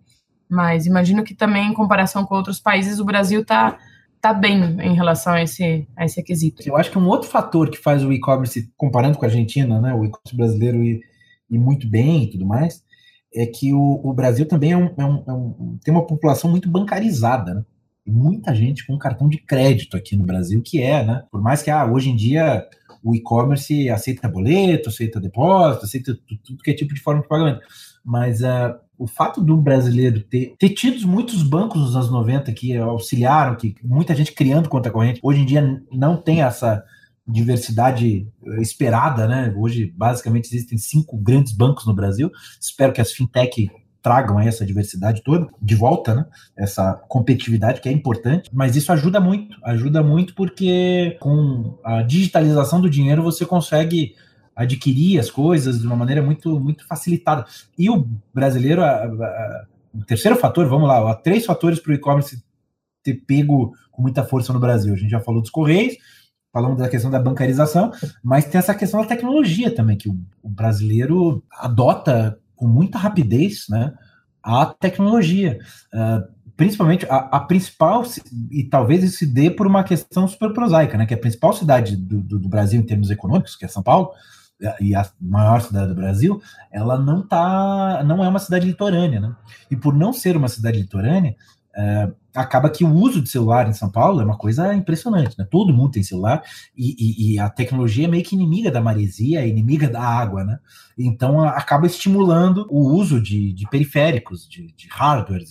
Speaker 2: Mas imagino que também, em comparação com outros países, o Brasil está tá bem em relação a esse, a esse quesito.
Speaker 3: Eu acho que um outro fator que faz o e-commerce, comparando com a Argentina, né, o e-commerce brasileiro e, e, muito bem e tudo mais, é que o, o Brasil também é um, é um, é um, tem uma população muito bancarizada, né? muita gente com cartão de crédito aqui no Brasil, que é, né? Por mais que ah, hoje em dia o e-commerce aceita boleto, aceita depósito, aceita tudo, tudo que é tipo de forma de pagamento. Mas uh, o fato do brasileiro ter, ter tido muitos bancos nos anos 90 que auxiliaram, que muita gente criando conta corrente, hoje em dia não tem essa diversidade esperada, né? Hoje, basicamente, existem cinco grandes bancos no Brasil. Espero que as fintech tragam essa diversidade toda de volta, né? Essa competitividade que é importante, mas isso ajuda muito, ajuda muito porque com a digitalização do dinheiro você consegue adquirir as coisas de uma maneira muito muito facilitada. E o brasileiro, a, a, o terceiro fator, vamos lá, há três fatores para o e-commerce ter pego com muita força no Brasil. A gente já falou dos correios, falamos da questão da bancarização, mas tem essa questão da tecnologia também, que o, o brasileiro adota com muita rapidez né, a tecnologia. Uh, principalmente a, a, principal, e talvez isso se dê por uma questão super prosaica, né, que é a principal cidade do, do, do, Brasil em termos econômicos, que é São Paulo, e a maior cidade do Brasil, ela não tá, não é uma cidade litorânea, né? E por não ser uma cidade litorânea, é, acaba que o uso de celular em São Paulo é uma coisa impressionante, né? Todo mundo tem celular e, e, e, a tecnologia é meio que inimiga da maresia, inimiga da água, né? Então acaba estimulando o uso de, de periféricos, de, de hardware,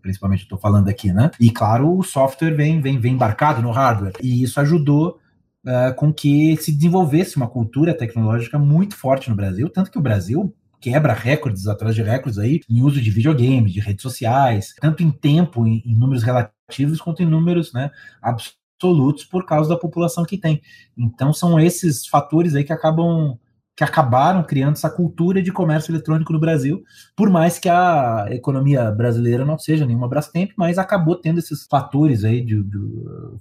Speaker 3: principalmente estou falando aqui, né? E claro, o software vem, vem, vem embarcado no hardware e isso ajudou uh, com que se desenvolvesse uma cultura tecnológica muito forte no Brasil, tanto que o Brasil quebra recordes atrás de recordes aí em uso de videogames, de redes sociais, tanto em tempo, em, em números relativos, quanto em números né, absolutos por causa da população que tem. Então são esses fatores aí que acabam que acabaram criando essa cultura de comércio eletrônico no Brasil, por mais que a economia brasileira não seja nenhuma Brastemp, mas acabou tendo esses fatores aí de, de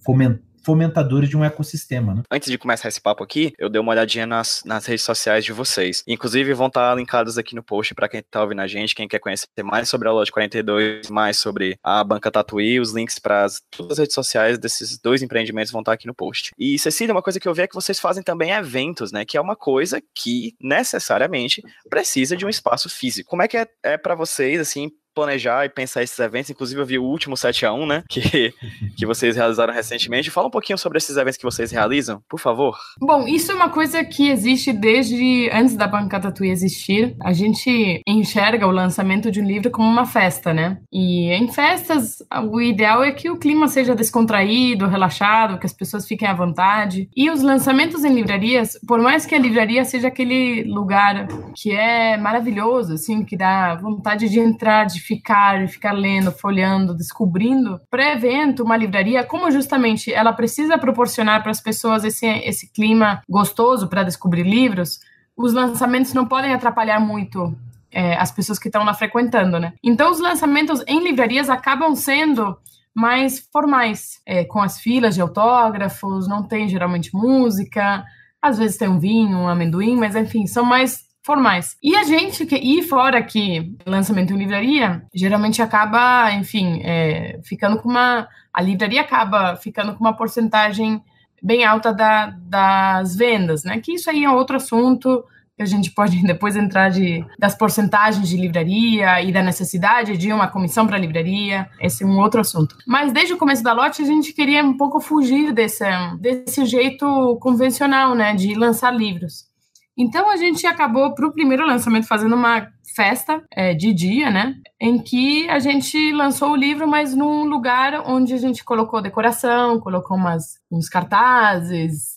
Speaker 3: fomentar fomentadores de um ecossistema. Né?
Speaker 4: Antes de começar esse papo aqui, eu dei uma olhadinha nas, nas redes sociais de vocês. Inclusive, vão estar linkados aqui no post para quem está ouvindo a gente, quem quer conhecer mais sobre a Loja 42, mais sobre a Banca Tatuí, os links para todas as redes sociais desses dois empreendimentos vão estar aqui no post. E, Cecília, uma coisa que eu vi é que vocês fazem também eventos, né? Que é uma coisa que necessariamente precisa de um espaço físico. Como é que é, é para vocês, assim, planejar e pensar esses eventos. Inclusive, eu vi o último 7 a 1 né? Que, que vocês realizaram recentemente. Fala um pouquinho sobre esses eventos que vocês realizam, por favor.
Speaker 2: Bom, isso é uma coisa que existe desde antes da Banca Tatuí existir. A gente enxerga o lançamento de um livro como uma festa, né? E em festas, o ideal é que o clima seja descontraído, relaxado, que as pessoas fiquem à vontade. E os lançamentos em livrarias, por mais que a livraria seja aquele lugar que é maravilhoso, assim, que dá vontade de entrar, de ficar ficar lendo, folhando, descobrindo. Pré-evento, uma livraria, como justamente ela precisa proporcionar para as pessoas esse, esse clima gostoso para descobrir livros, os lançamentos não podem atrapalhar muito é, as pessoas que estão lá frequentando, né? Então, os lançamentos em livrarias acabam sendo mais formais, é, com as filas de autógrafos, não tem geralmente música, às vezes tem um vinho, um amendoim, mas enfim, são mais formais. E a gente que ir fora que lançamento em livraria geralmente acaba, enfim, é, ficando com uma a livraria acaba ficando com uma porcentagem bem alta da, das vendas, né? Que isso aí é outro assunto que a gente pode depois entrar de, das porcentagens de livraria e da necessidade de uma comissão para livraria. Esse é um outro assunto. Mas desde o começo da lote a gente queria um pouco fugir desse, desse jeito convencional, né, de lançar livros. Então a gente acabou para o primeiro lançamento fazendo uma festa é, de dia, né? Em que a gente lançou o livro, mas num lugar onde a gente colocou decoração, colocou umas, uns cartazes,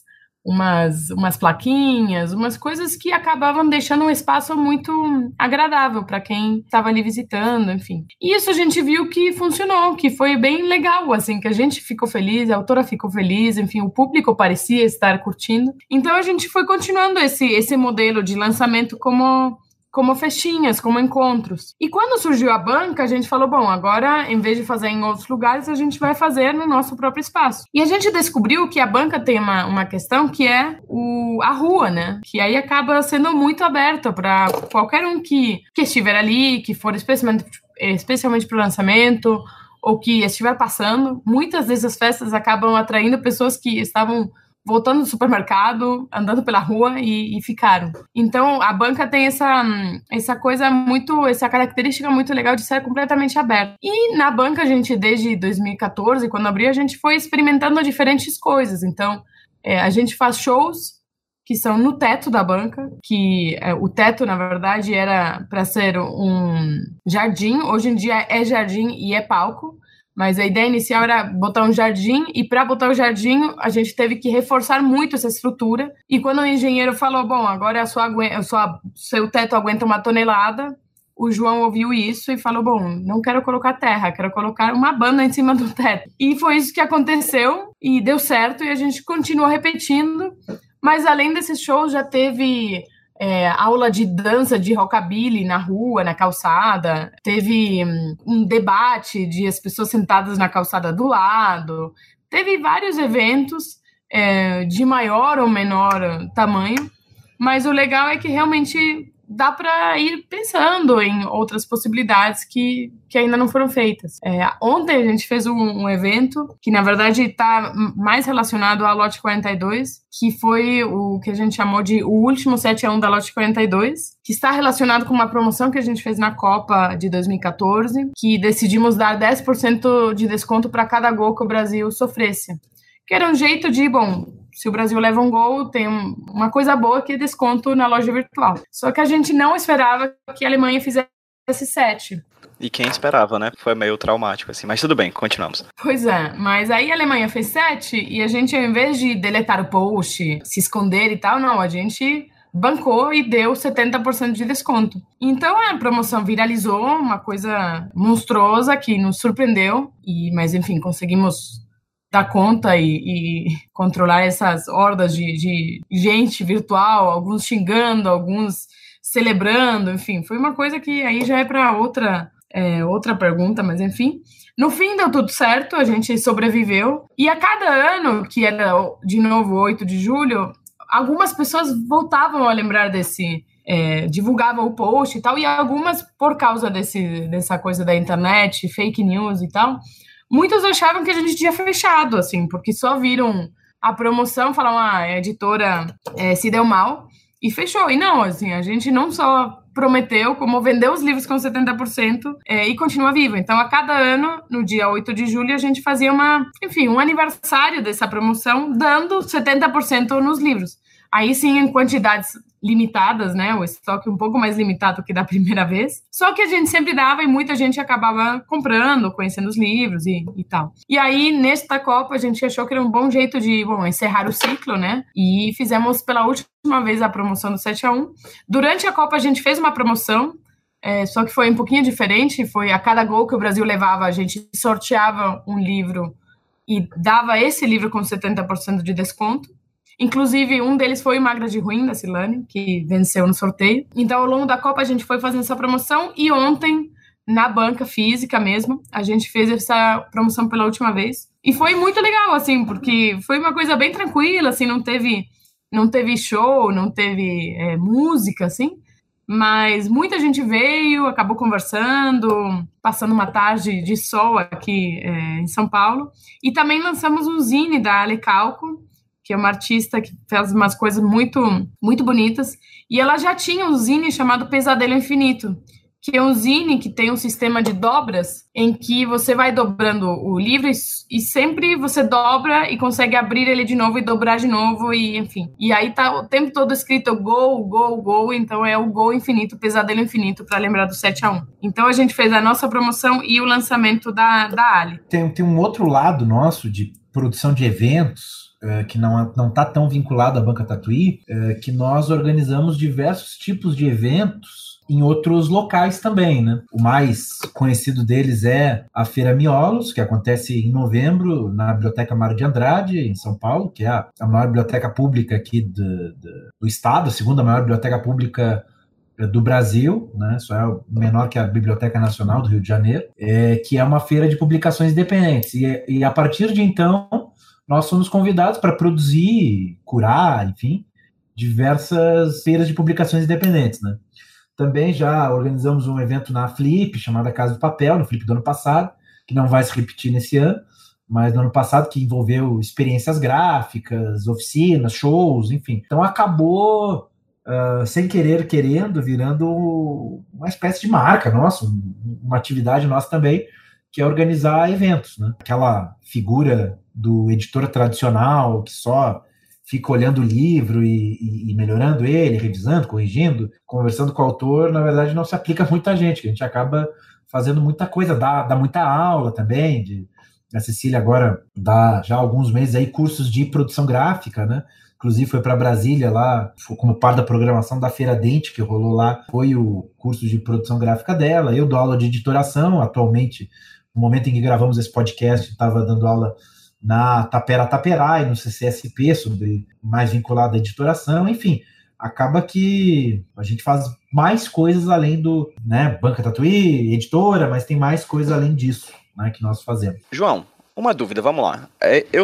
Speaker 2: umas, umas plaquinhas, umas coisas que acabavam deixando um espaço muito agradável para quem estava ali visitando, enfim. E isso a gente viu que funcionou, que foi bem legal, assim, que a gente ficou feliz, a autora ficou feliz, enfim, o público parecia estar curtindo. Então a gente foi continuando esse, esse modelo de lançamento como como festinhas, como encontros. E quando surgiu a banca, a gente falou, bom, agora em vez de fazer em outros lugares, a gente vai fazer no nosso próprio espaço. E a gente descobriu que a banca tem uma, uma questão que é o, a rua, né? Que aí acaba sendo muito aberta para qualquer um que, que estiver ali, que for especialmente, especialmente para o lançamento, ou que estiver passando. Muitas dessas festas acabam atraindo pessoas que estavam voltando do supermercado, andando pela rua e, e, ficaram. Então, a banca tem essa, essa coisa muito, essa característica muito legal de ser completamente aberta. E na banca, a gente, desde 2014, quando abriu, a gente foi experimentando diferentes coisas. Então, é, a gente faz shows que são no teto da banca, que é, o teto, na verdade, era para ser um jardim. Hoje em dia é jardim e é palco Mas a ideia inicial era botar um jardim, e para botar o jardim, a gente teve que reforçar muito essa estrutura. E quando o engenheiro falou: Bom, agora a sua, a sua, seu teto aguenta uma tonelada, o João ouviu isso e falou: Bom, não quero colocar terra, quero colocar uma banda em cima do teto. E foi isso que aconteceu e deu certo, e a gente continua repetindo. Mas além desses shows, já teve é, aula de dança de rockabilly na rua, na calçada, teve um, um debate de as pessoas sentadas na calçada do lado, teve vários eventos é, de maior ou menor tamanho, mas o legal é que realmente dá para ir pensando em outras possibilidades que, que ainda não foram feitas. É, ontem a gente fez um, um, evento que, na verdade, está mais relacionado à Lote 42, que foi o que a gente chamou de o último 7 a 1 da Lote 42, que está relacionado com uma promoção que a gente fez na Copa de 2014, que decidimos dar 10% de desconto para cada gol que o Brasil sofresse. Que era um jeito de, bom, se o Brasil leva um gol, tem uma coisa boa que é desconto na loja virtual. Só que a gente não esperava que a Alemanha fizesse sete.
Speaker 4: E quem esperava, né? Foi meio traumático, assim. Mas tudo bem, continuamos.
Speaker 2: Pois é, mas aí a Alemanha fez sete e a gente, ao invés de deletar o post, se esconder e tal, não, a gente bancou e deu 70% de desconto. Então a promoção viralizou, uma coisa monstruosa que nos surpreendeu, e mas enfim, conseguimos dar conta e, e, controlar essas hordas de, de, gente virtual, alguns xingando, alguns celebrando, enfim, foi uma coisa que aí já é para outra é, outra pergunta, mas enfim. No fim deu tudo certo, a gente sobreviveu. E a cada ano, que era de novo 8 de julho, algumas pessoas voltavam a lembrar desse. É, divulgavam o post e tal, e algumas, por causa desse, dessa coisa da internet, fake news e tal, muitos achavam que a gente tinha fechado, assim, porque só viram a promoção, falaram, ah, a editora é, se deu mal e fechou. E não, assim, a gente não só prometeu, como vendeu os livros com 70% é, e continua vivo. Então, a cada ano, no dia 8 de julho, a gente fazia uma, enfim, um aniversário dessa promoção, dando 70% nos livros. Aí sim, em quantidades limitadas, né? O estoque um pouco mais limitado que da primeira vez. Só que a gente sempre dava e muita gente acabava comprando, conhecendo os livros e, e tal. E aí, nesta Copa, a gente achou que era um bom jeito de, bom, encerrar o ciclo, né? E fizemos pela última vez a promoção do 7 a 1 Durante a Copa, a gente fez uma promoção é, só que foi um pouquinho diferente. Foi a cada gol que o Brasil levava, a gente sorteava um livro e dava esse livro com 70% de desconto. Inclusive, um deles foi o Magra de Ruim, da Silane, que venceu no sorteio. Então, ao longo da Copa, a gente foi fazendo essa promoção e ontem, na banca física mesmo, a gente fez essa promoção pela última vez. E foi muito legal, assim, porque foi uma coisa bem tranquila, assim, não teve, não teve show, não teve é, música, assim. Mas muita gente veio, acabou conversando, passando uma tarde de sol aqui é, em São Paulo. E também lançamos um zine da Ale Calco, que é uma artista que faz umas coisas muito, muito bonitas. E ela já tinha um zine chamado Pesadelo Infinito, que é um zine que tem um sistema de dobras em que você vai dobrando o livro e, sempre você dobra e consegue abrir ele de novo e dobrar de novo e enfim. E aí tá o tempo todo escrito gol, gol, gol, então é o gol infinito, pesadelo infinito para lembrar do 7 a 1. Então a gente fez a nossa promoção e o lançamento da da Ali.
Speaker 3: Tem, tem um outro lado nosso de produção de eventos é, que não não está tão vinculado à banca Tatuí, é, que nós organizamos diversos tipos de eventos em outros locais também, né? O mais conhecido deles é a Feira Miolos, que acontece em novembro na Biblioteca Mário de Andrade, em São Paulo, que é a, a maior biblioteca pública aqui do, do, do estado, a segunda maior biblioteca pública é, do Brasil, né, só é menor que a Biblioteca Nacional do Rio de Janeiro, é, que é uma feira de publicações independentes. E, e a partir de então, nós somos convidados para produzir, curar, enfim, diversas feiras de publicações independentes, né? Também já organizamos um evento na Flip, chamada Casa do Papel, no Flip do ano passado, que não vai se repetir nesse ano, mas no ano passado que envolveu experiências gráficas, oficinas, shows, enfim. Então acabou, uh, sem querer, querendo, virando uma espécie de marca nossa, uma atividade nossa também, que é organizar eventos, né? Aquela figura do editor tradicional que só fica olhando o livro e, e, melhorando ele, revisando, corrigindo, conversando com o autor, na verdade não se aplica a gente, a gente acaba fazendo muita coisa, dá, dá muita aula também, de, a Cecília agora dá já alguns meses aí cursos de produção gráfica, né? Inclusive foi para Brasília lá, como parte da programação da Feira Dente que rolou lá, foi o curso de produção gráfica dela. Eu dou aula de editoração atualmente. No momento em que gravamos esse podcast, estava dando aula na Tapera Taperai, no CCSP, sobre mais vinculado à editoração, enfim, acaba que a gente faz mais coisas além do, né, Banca Tatuí, editora, mas tem mais coisas além disso, né, que nós fazemos.
Speaker 4: João, uma dúvida, vamos lá. É, eu,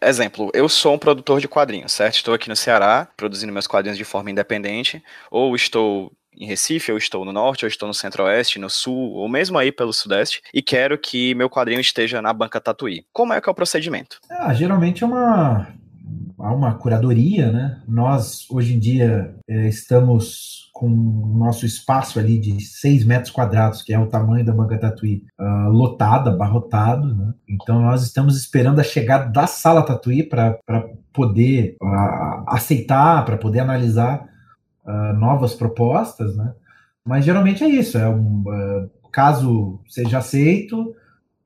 Speaker 4: exemplo, eu sou um produtor de quadrinhos, certo? Estou aqui no Ceará, produzindo meus quadrinhos de forma independente, ou estou em Recife, eu estou no norte, eu estou no centro-oeste, no sul, ou mesmo aí pelo sudeste, e quero que meu quadrinho esteja na banca Tatuí. Como é que é o procedimento?
Speaker 3: Ah, geralmente é uma há uma curadoria, né? Nós hoje em dia é, estamos com o nosso espaço ali de 6 metros quadrados, que é o tamanho da banca Tatuí, uh, lotado, abarrotado, né? Então nós estamos esperando a chegada da sala Tatuí para poder uh, aceitar, para poder analisar uh, novas propostas, né? Mas geralmente é isso, é um uh, caso seja aceito,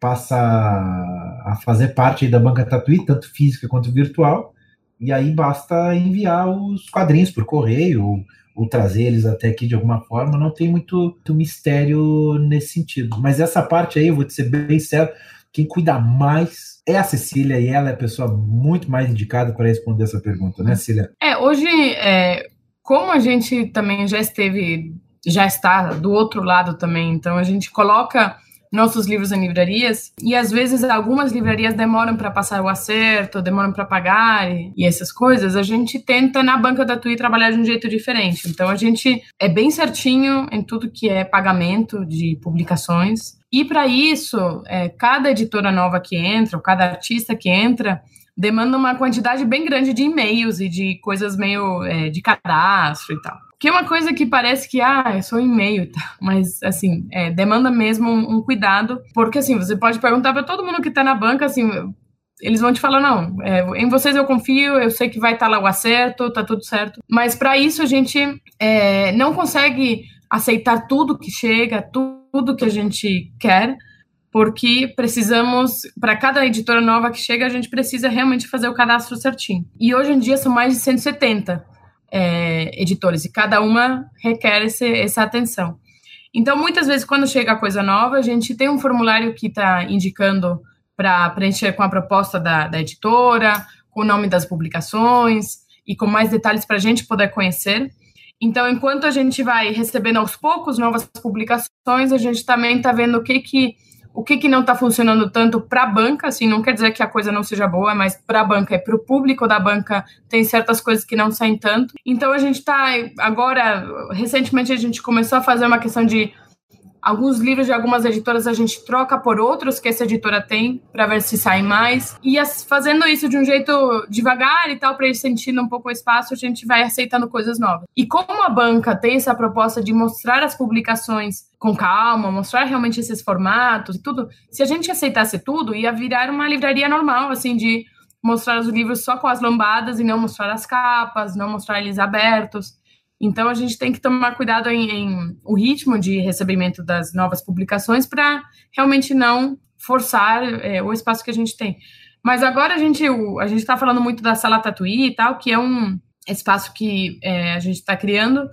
Speaker 3: passa a fazer parte da banca Tatuí, tanto física quanto virtual, e aí basta enviar os quadrinhos por correio ou, ou trazer eles até aqui de alguma forma, não tem muito, muito mistério nesse sentido. Mas essa parte aí, eu vou te ser bem sério, quem cuida mais é a Cecília e ela é a pessoa muito mais indicada para responder essa pergunta, né, Cecília?
Speaker 2: É, hoje é, como a gente também já esteve, já está do outro lado também, então a gente coloca nossos livros em livrarias e às vezes algumas livrarias demoram para passar o acerto, demoram para pagar e, e, essas coisas. A gente tenta na banca da TUI trabalhar de um jeito diferente. Então a gente é bem certinho em tudo que é pagamento de publicações. E para isso, é, cada editora nova que entra, ou cada artista que entra, demanda uma quantidade bem grande de e-mails e de coisas meio é, de cadastro e tal. Que é uma coisa que parece que, ah, é só e-mail, tá? mas, assim, é, demanda mesmo um, um, cuidado, porque, assim, você pode perguntar para todo mundo que está na banca, assim, eles vão te falar, não, é, em vocês eu confio, eu sei que vai estar tá lá o acerto, tá tudo certo, mas para isso a gente é, não consegue aceitar tudo que chega, tudo que a gente quer, porque precisamos, para cada editora nova que chega, a gente precisa realmente fazer o cadastro certinho. E hoje em dia são mais de 170 é, editores, e cada uma requer esse, essa atenção. Então, muitas vezes, quando chega coisa nova, a gente tem um formulário que está indicando para preencher com a proposta da, da editora, com o nome das publicações e com mais detalhes para a gente poder conhecer. Então, enquanto a gente vai recebendo aos poucos novas publicações, a gente também está vendo o que que o que, que não está funcionando tanto para a banca, assim, não quer dizer que a coisa não seja boa, mas para a banca e para o público da banca tem certas coisas que não saem tanto. Então a gente está agora, recentemente a gente começou a fazer uma questão de Alguns livros de algumas editoras a gente troca por outros que essa editora tem para ver se sai mais. E as, fazendo isso de um jeito devagar e tal, para ir sentindo um pouco o espaço, a gente vai aceitando coisas novas. E como a banca tem essa proposta de mostrar as publicações com calma, mostrar realmente esses formatos e tudo, se a gente aceitasse tudo, ia virar uma livraria normal, assim, de mostrar os livros só com as lombadas e não mostrar as capas, não mostrar eles abertos. Então a gente tem que tomar cuidado em, em o ritmo de recebimento das novas publicações para realmente não forçar é, o espaço que a gente tem. Mas agora a gente a gente está falando muito da sala Tatuí e tal, que é um espaço que é, a gente está criando,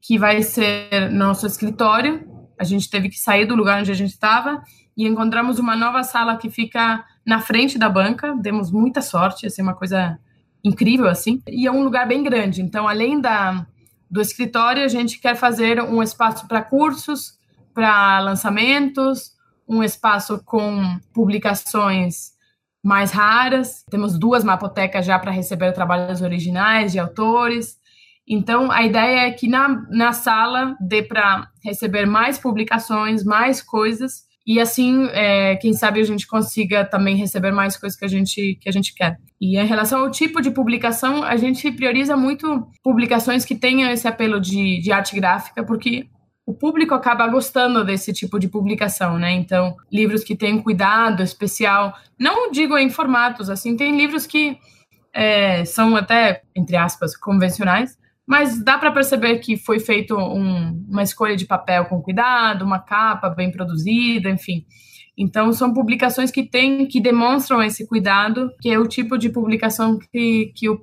Speaker 2: que vai ser nosso escritório. A gente teve que sair do lugar onde a gente estava e encontramos uma nova sala que fica na frente da banca. Demos muita sorte, assim, uma coisa incrível assim. E é um lugar bem grande. Então, além da do escritório, a gente quer fazer um espaço para cursos, para lançamentos, um espaço com publicações mais raras. Temos duas mapotecas já para receber trabalhos originais de autores. Então, a ideia é que na, na sala dê para receber mais publicações, mais coisas, e assim, é, quem sabe a gente consiga também receber mais coisas que a gente, que a gente quer. E em relação ao tipo de publicação, a gente prioriza muito publicações que tenham esse apelo de, de arte gráfica, porque o público acaba gostando desse tipo de publicação, né? Então, livros que têm cuidado especial, não digo em formatos, assim, tem livros que é, são até, entre aspas, convencionais, mas dá para perceber que foi feito um, uma escolha de papel com cuidado, uma capa bem produzida, enfim. Então são publicações que têm, que demonstram esse cuidado, que é o tipo de publicação que, que o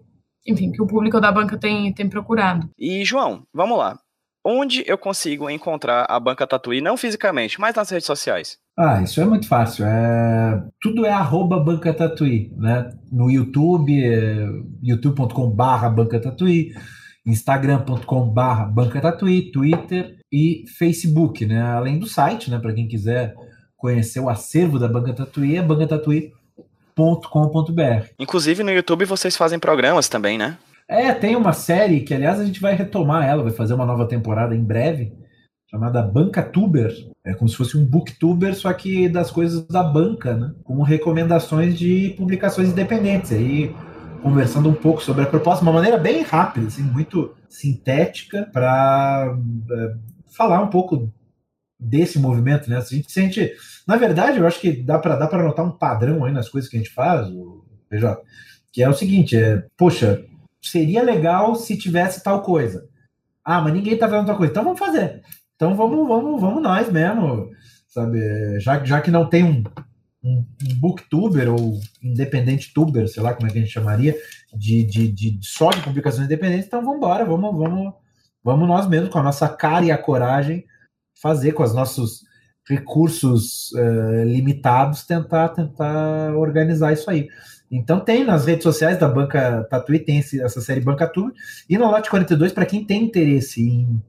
Speaker 2: enfim, que o público da banca tem, tem procurado.
Speaker 4: E, João, vamos lá. Onde eu consigo encontrar a banca Tatuí, não fisicamente, mas nas redes sociais?
Speaker 3: Ah, isso é muito fácil. É... Tudo é arroba Banca Tatuí, né? No YouTube, é... youtube.com barra Banca Tatuí, instagram.com barra Banca Tatuí, Twitter e Facebook, né? Além do site, né? Para quem quiser conhecer o acervo da Banca Tatuí, é bancatatuí.com.br.
Speaker 4: Inclusive no YouTube vocês fazem programas também, né?
Speaker 3: É, tem uma série que, aliás, a gente vai retomar ela, vai fazer uma nova temporada em breve, chamada Banca Tuber. É como se fosse um booktuber, só que das coisas da banca, né? Com recomendações de publicações independentes. Aí, conversando um pouco sobre a proposta, de uma maneira bem rápida, assim, muito sintética, para é, falar um pouco desse movimento, né? A gente sente. Na verdade, eu acho que dá para dá notar um padrão aí nas coisas que a gente faz, o PJ, que é o seguinte: é, poxa, seria legal se tivesse tal coisa. Ah, mas ninguém tá vendo tal coisa. Então vamos fazer. Então vamos, vamos, vamos nós mesmo, sabe? Já, já que não tem um, um, booktuber ou independente tuber, sei lá como é que a gente chamaria, de, de, de só de publicações independentes, então vamos embora, vamos, vamos, vamos nós mesmos, com a nossa cara e a coragem, fazer com os nossos recursos uh, limitados, tentar, tentar organizar isso aí. Então tem nas redes sociais da Banca Tatuí, tem esse, essa série Banca Tour, e no Lote 42, para quem tem interesse em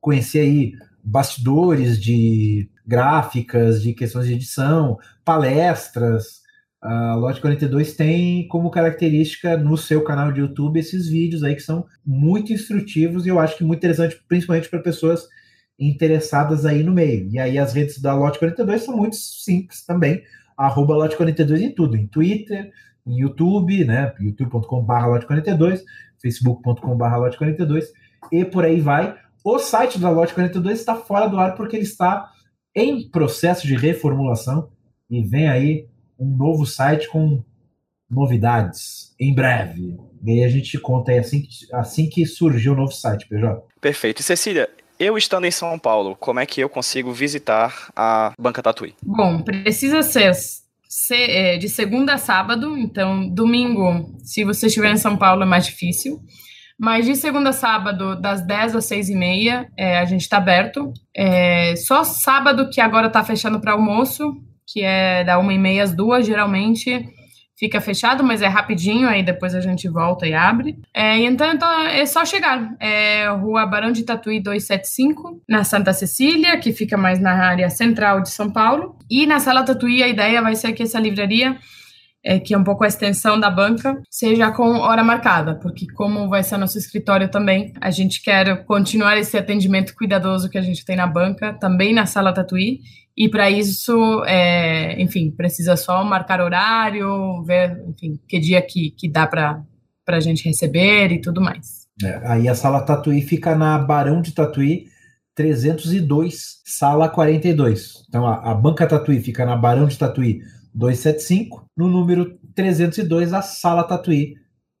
Speaker 3: conhecer aí bastidores de gráficas, de questões de edição, palestras, a Lote 42 tem como característica no seu canal de YouTube esses vídeos aí que são muito instrutivos e eu acho que muito interessante, principalmente para pessoas interessadas aí no meio. E aí as redes da Lote 42 são muito simples também, arroba Lote 42 em tudo, em Twitter, em YouTube, né? youtube.com.br lote42, facebook.com.br lote42 e por aí vai. O site da Lote 42 está fora do ar porque ele está em processo de reformulação e vem aí um novo site com novidades em breve. E aí a gente conta aí assim que, assim que surgiu o novo site, PJ.
Speaker 4: Perfeito. E Cecília, eu estando em São Paulo, como é que eu consigo visitar a Banca Tatuí?
Speaker 2: Bom, precisa ser é, de segunda a sábado, então domingo, se você estiver em São Paulo, é mais difícil. Mas de segunda a sábado, das 10 às 6 e meia, é, a gente está aberto. É, só sábado que agora está fechando para almoço, que é da 1 e meia às 2, geralmente fica fechado, mas é rapidinho, aí depois a gente volta e abre. É, então, então, é só chegar. É Rua Barão de Tatuí 275, na Santa Cecília, que fica mais na área central de São Paulo. E na Sala Tatuí, a ideia vai ser que essa livraria é, que é um pouco a extensão da banca, seja com hora marcada, porque como vai ser nosso escritório também, a gente quer continuar esse atendimento cuidadoso que a gente tem na banca, também na sala Tatuí, e para isso, é, enfim, precisa só marcar horário, ver, enfim, que dia que, que dá para a gente receber e tudo mais.
Speaker 3: É, aí a sala Tatuí fica na Barão de Tatuí, 302, sala 42. Então a, a banca Tatuí fica na Barão de Tatuí, 275, no número 302, a sala Tatuí,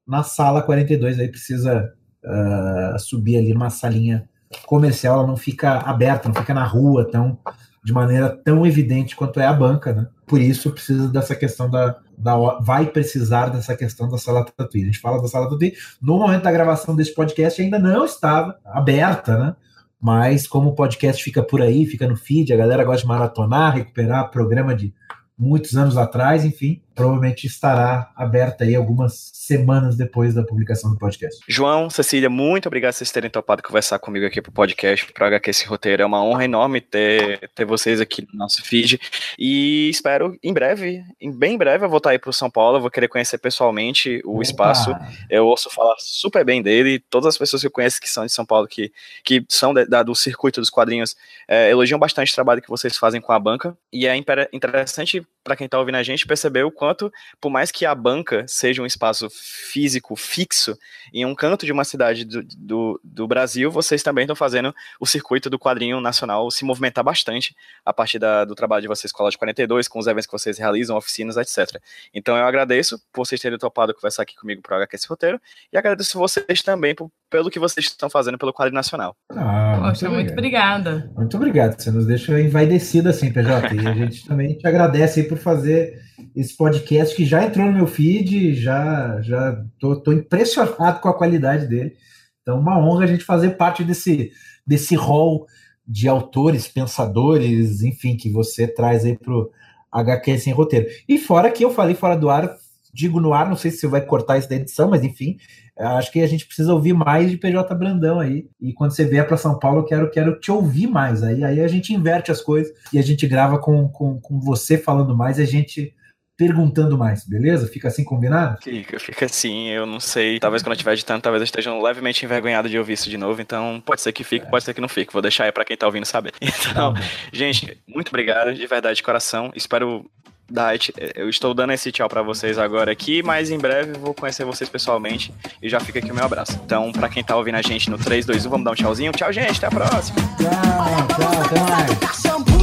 Speaker 3: na sala 42, aí precisa uh, subir ali numa salinha comercial, ela não fica aberta, não fica na rua tão, de maneira tão evidente quanto é a banca, né? Por isso precisa dessa questão da, da vai precisar dessa questão da sala Tatuí. A gente fala da sala Tatuí, no momento da gravação desse podcast ainda não estava aberta, né? Mas como o podcast fica por aí, fica no feed, a galera gosta de maratonar, recuperar programa de muitos anos atrás, enfim, provavelmente estará aberta aí algumas semanas depois da publicação do podcast.
Speaker 4: João, Cecília, muito obrigado por vocês terem topado conversar comigo aqui pro podcast, pro HQ Esse Roteiro. É uma honra enorme ter, ter vocês aqui no nosso feed. E espero em breve, em bem breve, eu vou estar aí pro São Paulo, eu vou querer conhecer pessoalmente o Opa. espaço. Eu ouço falar super bem dele. Todas as pessoas que eu conheço que são de São Paulo, que, que são da, do circuito dos quadrinhos, é, elogiam bastante o trabalho que vocês fazem com a banca. E é interessante para quem está ouvindo a gente perceber o quanto, por mais que a banca seja um espaço físico fixo em um canto de uma cidade do, do, do Brasil, vocês também estão fazendo o circuito do quadrinho nacional se movimentar bastante a partir da, do trabalho de vocês com a Loja 42, com os eventos que vocês realizam, oficinas, etc. Então eu agradeço por vocês terem topado conversar aqui comigo para HQ Esse Roteiro e agradeço vocês também por, pelo que vocês estão fazendo pelo quadrinho nacional.
Speaker 2: Ah, Poxa, muito, obrigada.
Speaker 3: Muito obrigado, você nos deixa envaidecido assim, PJ, e a gente também te agradece aí por fazer esse podcast que já entrou no meu feed, já já tô, tô impressionado com a qualidade dele. Então, uma honra a gente fazer parte desse desse hall de autores, pensadores, enfim, que você traz aí pro HQ sem roteiro. E fora que eu falei fora do ar, digo no ar, não sei se você vai cortar isso da edição, mas enfim, acho que a gente precisa ouvir mais de PJ Brandão aí. E quando você vier para São Paulo, eu quero, quero te ouvir mais. Aí, aí a gente inverte as coisas e a gente grava com, com, com você falando mais e a gente perguntando mais, beleza? Fica assim combinado?
Speaker 4: Fica, fica assim, eu não sei. Talvez quando eu estiver editando, talvez eu esteja levemente envergonhado de ouvir isso de novo. Então, pode ser que fique, é. pode ser que não fique. Vou deixar aí pra quem tá ouvindo saber. Então, tá gente, muito obrigado, de verdade, de coração. Espero dar. Eu estou dando esse tchau para vocês agora aqui, mas em breve vou conhecer vocês pessoalmente e já fica aqui o meu abraço. Então, para quem tá ouvindo a gente no 3, 2, 1, vamos dar um tchauzinho. Tchau, gente, até a próxima.
Speaker 3: Tchau, tchau, mais.